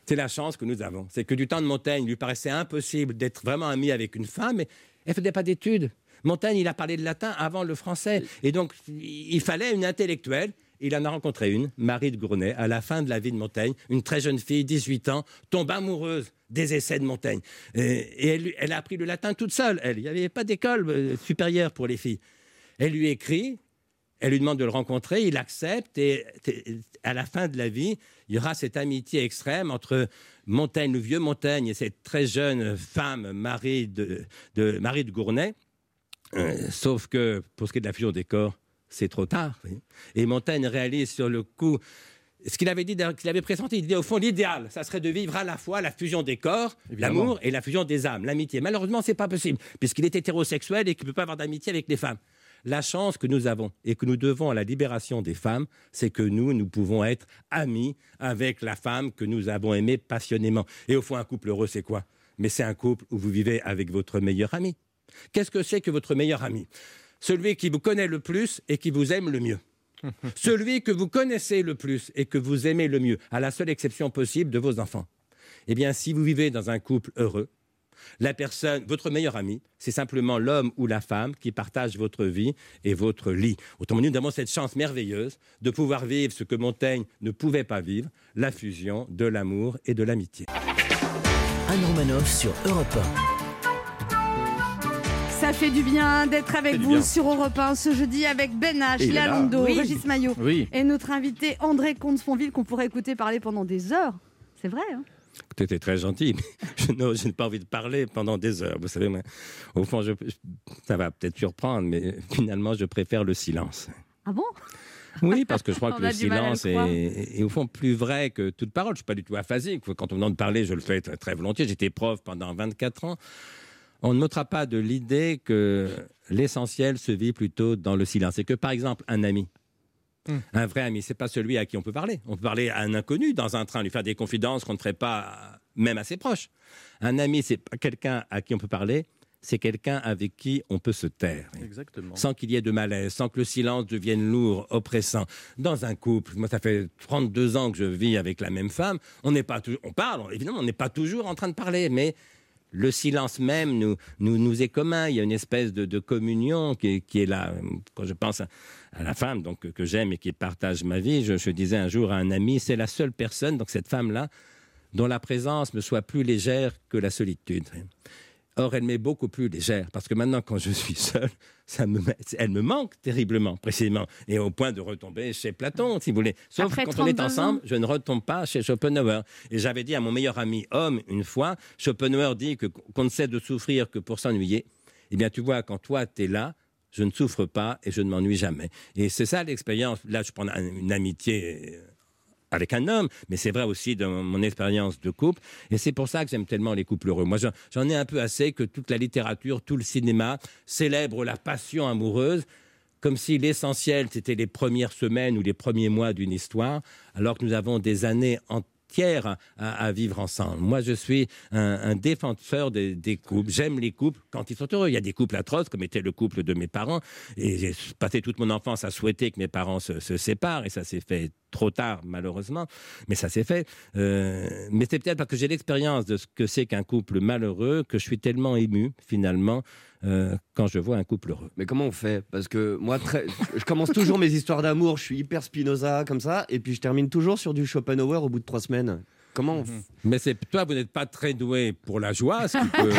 [SPEAKER 10] C'est la chance que nous avons. C'est que du temps de Montaigne, il lui paraissait impossible d'être vraiment ami avec une femme, mais elle faisait pas d'études. Montaigne, il a parlé de latin avant le français. Et donc, il fallait une intellectuelle. Il en a rencontré une, Marie de Gournay, à la fin de la vie de Montaigne, une très jeune fille, 18 ans, tombe amoureuse des essais de Montaigne. Et, elle, a appris le latin toute seule, elle. Il n'y avait pas d'école euh, supérieure pour les filles. Elle lui écrit, elle lui demande de le rencontrer, il accepte et à la fin de la vie, il y aura cette amitié extrême entre Montaigne, le vieux Montaigne et cette très jeune femme, Marie de, de, Marie de Gournay. Euh, sauf que pour ce qui est de la fusion des corps, c'est trop tard. Et Montaigne réalise sur le coup ce qu'il avait dit, qu'il avait pressenti. Il dit au fond, l'idéal, ça serait de vivre à la fois la fusion des corps, l'amour et la fusion des âmes, l'amitié. Malheureusement, c'est pas possible, puisqu'il est hétérosexuel et qu'il ne peut pas avoir d'amitié avec les femmes. La chance que nous avons et que nous devons à la libération des femmes, c'est que nous, nous pouvons être amis avec la femme que nous avons aimée passionnément. Et au fond, un couple heureux, c'est quoi? Mais c'est un couple où vous vivez avec votre meilleur ami. Qu'est-ce que c'est que votre meilleur ami? Celui qui vous connaît le plus et qui vous aime le mieux. Celui que vous connaissez le plus et que vous aimez le mieux, à la seule exception possible de vos enfants. Eh bien, si vous vivez dans un couple heureux, la personne, votre meilleur ami, c'est simplement l'homme ou la femme qui partage votre vie et votre lit. Autrement dit, nous avons cette chance merveilleuse de pouvoir vivre ce que Montaigne ne pouvait pas vivre, la fusion de l'amour et de l'amitié.
[SPEAKER 2] Anne Romanoff sur Europe
[SPEAKER 3] Ça fait du bien d'être avec vous sur Europe 1 ce jeudi avec Ben H, Léa
[SPEAKER 2] Oui.
[SPEAKER 3] Régis Maillot
[SPEAKER 2] Oui.
[SPEAKER 3] et notre invité André Comte-Sponville qu'on pourrait écouter parler pendant des heures. C'est vrai, hein
[SPEAKER 10] Tu étais très gentil, mais je n'ai- pas envie de parler pendant des heures. Vous savez, au fond, je- ça va peut-être surprendre, mais finalement, je préfère le silence.
[SPEAKER 3] Ah bon?
[SPEAKER 10] Oui, parce que je crois que le silence est au fond plus vrai que toute parole. Je ne suis pas du tout aphasique. Quand on me demande de parler, je le fais très, très volontiers. J'étais prof pendant 24 ans. On ne m'ôtera pas de l'idée que l'essentiel se vit plutôt dans le silence. Et que, par exemple, un ami, un vrai ami, c'est pas celui à qui on peut parler. On peut parler à un inconnu dans un train, lui faire des confidences qu'on ne ferait pas même à ses proches. Un ami, c'est pas quelqu'un à qui on peut parler, c'est quelqu'un avec qui on peut se taire
[SPEAKER 4] Exactement.
[SPEAKER 10] sans qu'il y ait de malaise, sans que le silence devienne lourd, oppressant. Dans un couple, moi ça fait 32 ans que je vis avec la même femme, on n'est pas toujours, on parle, évidemment, on n'est pas toujours en train de parler, mais le silence même nous, nous, est commun. Il y a une espèce de, communion qui est, là. Quand je pense à, la femme donc, que, que j'aime et qui partage ma vie, je, je disais un jour à un ami, c'est la seule personne, donc cette femme-là, dont la présence me soit plus légère que la solitude. Or, elle m'est beaucoup plus légère, parce que maintenant, quand je suis seul, ça me, met- elle me manque terriblement, précisément, et au point de retomber chez Platon, si vous voulez. Sauf
[SPEAKER 5] Après
[SPEAKER 10] quand on est
[SPEAKER 5] 32 ans.
[SPEAKER 10] ensemble, je ne retombe pas chez Schopenhauer. Et j'avais dit à mon meilleur ami homme une fois, Schopenhauer dit que qu'on ne sait de souffrir que pour s'ennuyer. Eh bien, tu vois, quand toi, tu es là, je ne souffre pas et je ne m'ennuie jamais. Et c'est ça l'expérience. Là, je prends un- une amitié avec un homme, mais c'est vrai aussi dans mon expérience de couple. Et c'est pour ça que j'aime tellement les couples heureux. Moi, j'en- ai un peu assez que toute la littérature, tout le cinéma célèbre la passion amoureuse comme si l'essentiel, c'était les premières semaines ou les premiers mois d'une histoire, alors que nous avons des années entières à, vivre ensemble. Moi, je suis un, défenseur des, couples. J'aime les couples quand ils sont heureux. Il y a des couples atroces, comme était le couple de mes parents. Et j'ai passé toute mon enfance à souhaiter que mes parents se séparent. Et ça s'est fait trop tard, malheureusement. Mais ça s'est fait. Euh, mais c'est peut-être parce que j'ai l'expérience de ce que c'est qu'un couple malheureux que je suis tellement ému, finalement, euh, quand je vois un couple heureux.
[SPEAKER 6] Mais comment on fait? Parce que moi, très- je commence toujours mes histoires d'amour, je suis hyper Spinoza comme ça, et puis je termine toujours sur du Schopenhauer au bout de trois semaines. Comment on f-
[SPEAKER 10] Mais c'est toi, vous n'êtes pas très doué pour la joie, ce qui peut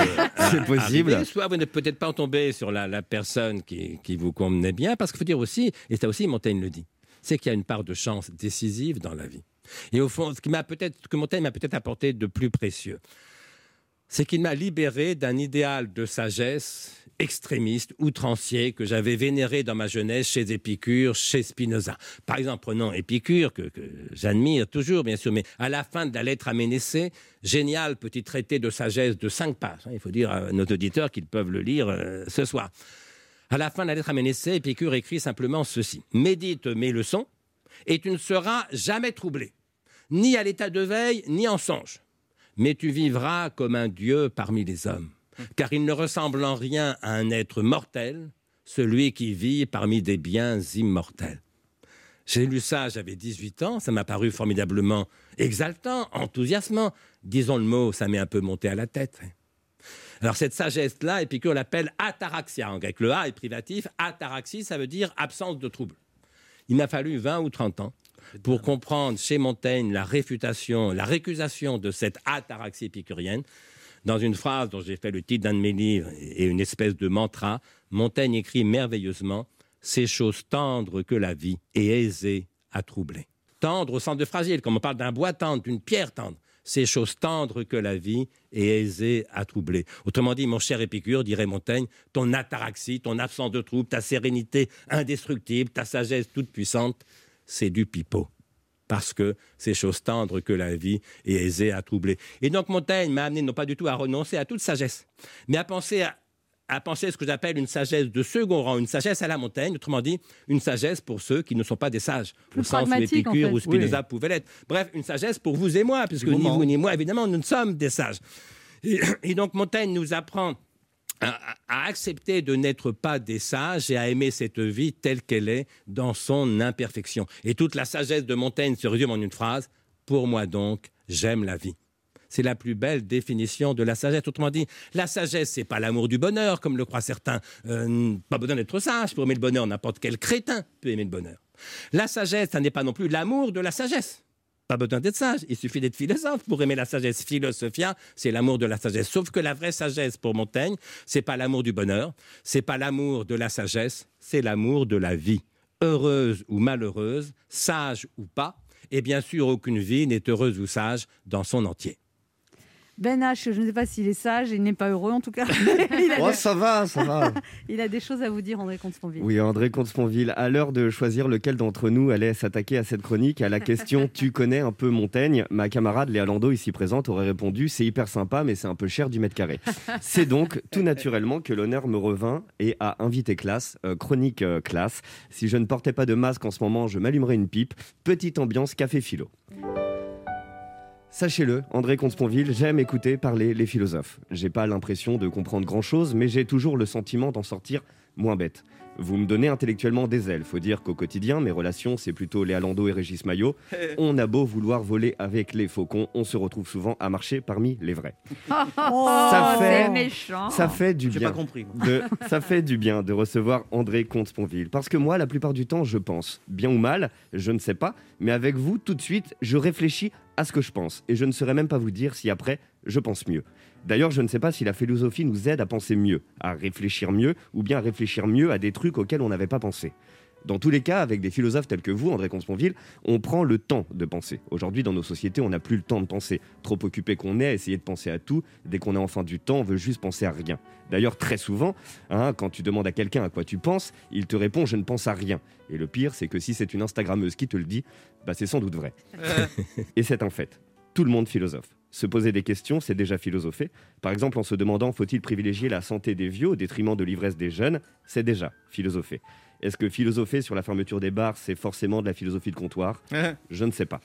[SPEAKER 6] C'est
[SPEAKER 10] euh,
[SPEAKER 6] possible.
[SPEAKER 10] arriver. Soit vous n'êtes peut-être pas tombé sur la, la personne qui, qui vous convenait bien, parce qu'il faut dire aussi, et ça aussi Montaigne le dit, c'est qu'il y a une part de chance décisive dans la vie. Et au fond, ce qui m'a peut-être, que Montaigne m'a peut-être apporté de plus précieux, c'est qu'il m'a libéré d'un idéal de sagesse extrémiste, outrancier, que j'avais vénéré dans ma jeunesse chez Épicure, chez Spinoza. Par exemple, prenons Épicure, que, que j'admire toujours, bien sûr, mais à la fin de la lettre à Ménécée, génial petit traité de sagesse de cinq pages. hein. Il faut dire à nos auditeurs qu'ils peuvent le lire euh, ce soir. À la fin de la lettre à Ménécée, Épicure écrit simplement ceci. Médite mes leçons, et tu ne seras jamais troublé, ni à l'état de veille, ni en songe mais tu vivras comme un dieu parmi les hommes, car il ne ressemble en rien à un être mortel, celui qui vit parmi des biens immortels. J'ai lu ça, j'avais 18 ans, ça m'a paru formidablement exaltant, enthousiasmant. Disons le mot, ça m'est un peu monté à la tête. Alors cette sagesse-là, Épicure l'appelle ataraxia en grec. Le A est privatif, ataraxie, ça veut dire absence de trouble. Il m'a fallu 20 ou 30 ans pour comprendre chez Montaigne la réfutation, la récusation de cette ataraxie épicurienne. Dans une phrase dont j'ai fait le titre d'un de mes livres et une espèce de mantra, Montaigne écrit merveilleusement Ces choses tendres que la vie est aisée à troubler. Tendre au sens de fragile, comme on parle d'un bois tendre, d'une pierre tendre. Ces choses tendres que la vie est aisée à troubler. Autrement dit, mon cher Épicure, dirait Montaigne, ton ataraxie, ton absence de trouble, ta sérénité indestructible, ta sagesse toute puissante, c'est du pipeau. Parce que ces choses tendres que la vie est aisée à troubler. Et donc Montaigne m'a amené non pas du tout à renoncer à toute sagesse, mais à penser à, à penser ce que j'appelle une sagesse de second rang, une sagesse à la Montaigne, autrement dit, une sagesse pour ceux qui ne sont pas des sages,
[SPEAKER 3] Plus
[SPEAKER 10] au sens où
[SPEAKER 3] en
[SPEAKER 10] Épicure
[SPEAKER 3] fait.
[SPEAKER 10] ou Spinoza
[SPEAKER 3] Oui.
[SPEAKER 10] pouvaient l'être. Bref, une sagesse pour vous et moi, puisque ni vous ni moi, évidemment, nous ne sommes des sages. Et, et donc Montaigne nous apprend à, à accepter de n'être pas des sages et à aimer cette vie telle qu'elle est dans son imperfection. Et toute la sagesse de Montaigne se résume en une phrase Pour moi donc, j'aime la vie. C'est la plus belle définition de la sagesse. Autrement dit, la sagesse, c'est pas l'amour du bonheur, comme le croient certains. Euh, pas besoin d'être sage pour aimer le bonheur. N'importe quel crétin peut aimer le bonheur. La sagesse, ça n'est pas non plus l'amour de la sagesse. Pas besoin d'être sage, il suffit d'être philosophe pour aimer la sagesse. Philosophia, c'est l'amour de la sagesse. Sauf que la vraie sagesse pour Montaigne, c'est pas l'amour du bonheur, c'est pas l'amour de la sagesse, c'est l'amour de la vie. Heureuse ou malheureuse, sage ou pas, et bien sûr aucune vie n'est heureuse ou sage dans son entier.
[SPEAKER 3] Ben H, je ne sais pas s'il est sage, il n'est pas heureux en tout cas.
[SPEAKER 6] Oh,
[SPEAKER 3] des...
[SPEAKER 6] ça va, ça va.
[SPEAKER 3] il a des choses à vous dire, André Comte-Sponville.
[SPEAKER 6] Oui, André Comte-Sponville, à l'heure de choisir lequel d'entre nous allait s'attaquer à cette chronique, à la question Tu connais un peu Montaigne? Ma camarade Léa Landau, ici présente, aurait répondu C'est hyper sympa, mais c'est un peu cher du mètre carré. C'est donc tout naturellement que l'honneur me revint et à invité classe, euh, chronique euh, classe. Si je ne portais pas de masque en ce moment, je m'allumerais une pipe. Petite ambiance café philo. Sachez-le, André Comte-Sponville, j'aime écouter parler les philosophes. J'ai pas l'impression de comprendre grand-chose, mais j'ai toujours le sentiment d'en sortir moins bête. Vous me donnez intellectuellement des ailes. Faut dire qu'au quotidien, mes relations, c'est plutôt Léa Landau et Régis Maillot. On a beau vouloir voler avec les faucons, on se retrouve souvent à marcher parmi les vrais.
[SPEAKER 5] Ça
[SPEAKER 6] Ça fait-
[SPEAKER 5] c'est méchant.
[SPEAKER 6] Ça fait du
[SPEAKER 4] J'ai
[SPEAKER 6] bien.
[SPEAKER 4] pas compris.
[SPEAKER 6] de- ça fait du bien de recevoir André Comte-Sponville. Parce que moi, la plupart du temps, je pense. Bien ou mal, je ne sais pas. Mais avec vous, tout de suite, je réfléchis à ce que je pense. Et je ne saurais même pas vous dire si après, je pense mieux. D'ailleurs, je ne sais pas si la philosophie nous aide à penser mieux, à réfléchir mieux, ou bien à réfléchir mieux à des trucs auxquels on n'avait pas pensé. Dans tous les cas, avec des philosophes tels que vous, André Consponville, on prend le temps de penser. Aujourd'hui, dans nos sociétés, on n'a plus le temps de penser. Trop occupé qu'on est à essayer de penser à tout, dès qu'on a enfin du temps, on veut juste penser à rien. D'ailleurs, très souvent, hein, quand tu demandes à quelqu'un à quoi tu penses, il te répond je ne pense à rien. Et le pire, c'est que si c'est une Instagrammeuse qui te le dit, bah, c'est sans doute vrai. Et c'est un fait. Tout le monde philosophe. Se poser des questions, c'est déjà philosopher. Par exemple, en se demandant faut-il privilégier la santé des vieux au détriment de l'ivresse des jeunes, c'est déjà philosopher. Est-ce que philosopher sur la fermeture des bars, c'est forcément de la philosophie de comptoir? Je ne sais pas.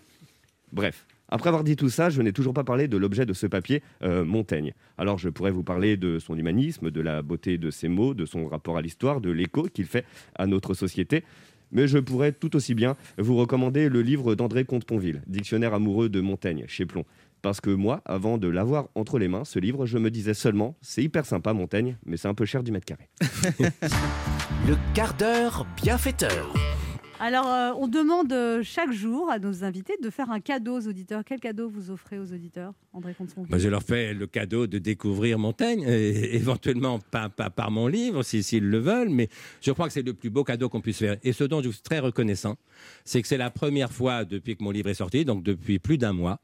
[SPEAKER 6] Bref. Après avoir dit tout ça, je n'ai toujours pas parlé de l'objet de ce papier, euh, Montaigne. Alors je pourrais vous parler de son humanisme, de la beauté de ses mots, de son rapport à l'histoire, de l'écho qu'il fait à notre société. Mais je pourrais tout aussi bien vous recommander le livre d'André Comte-Ponville, Dictionnaire amoureux de Montaigne, chez Plomb. Parce que moi, avant de l'avoir entre les mains, ce livre, je me disais seulement, c'est hyper sympa Montaigne, mais c'est un peu cher du mètre carré.
[SPEAKER 2] Le quart d'heure bienfaiteur.
[SPEAKER 3] Alors, euh, on demande euh, chaque jour à nos invités de faire un cadeau aux auditeurs. Quel cadeau vous offrez aux auditeurs, André Comte-Ponville
[SPEAKER 10] Moi, je leur fais le cadeau de découvrir Montaigne, et éventuellement pas, pas par mon livre, si- s'ils le veulent, mais je crois que c'est le plus beau cadeau qu'on puisse faire. Et ce dont je suis très reconnaissant, c'est que c'est la première fois depuis que mon livre est sorti, donc depuis plus d'un mois,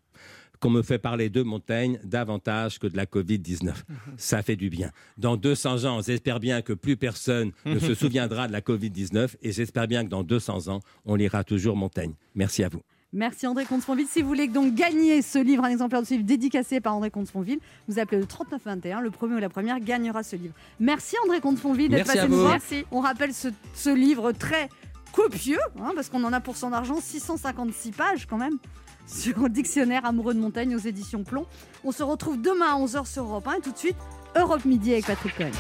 [SPEAKER 10] qu'on me fait parler de Montaigne davantage que de la Covid-19. Ça fait du bien. Dans 200 ans, j'espère bien que plus personne ne se souviendra de la Covid-19 et j'espère bien que dans 200 ans, on lira toujours Montaigne. Merci à vous.
[SPEAKER 3] Merci André Comte-Sponville. Si vous voulez donc gagner ce livre, un exemplaire de ce livre dédicacé par André Comte-Sponville, vous appelez le 3921. Le premier ou la première gagnera ce livre. Merci André Comte-Sponville d'être
[SPEAKER 10] Merci
[SPEAKER 3] passé
[SPEAKER 10] à
[SPEAKER 3] nous
[SPEAKER 10] vous.
[SPEAKER 3] voir.
[SPEAKER 10] Merci.
[SPEAKER 3] On rappelle ce, ce livre très copieux, hein, parce qu'on en a pour son argent 656 pages quand même, sur un dictionnaire amoureux de montagne aux éditions Plomb. On se retrouve demain à 11h sur Europe 1 et tout de suite Europe Midi avec Patrick Cohen.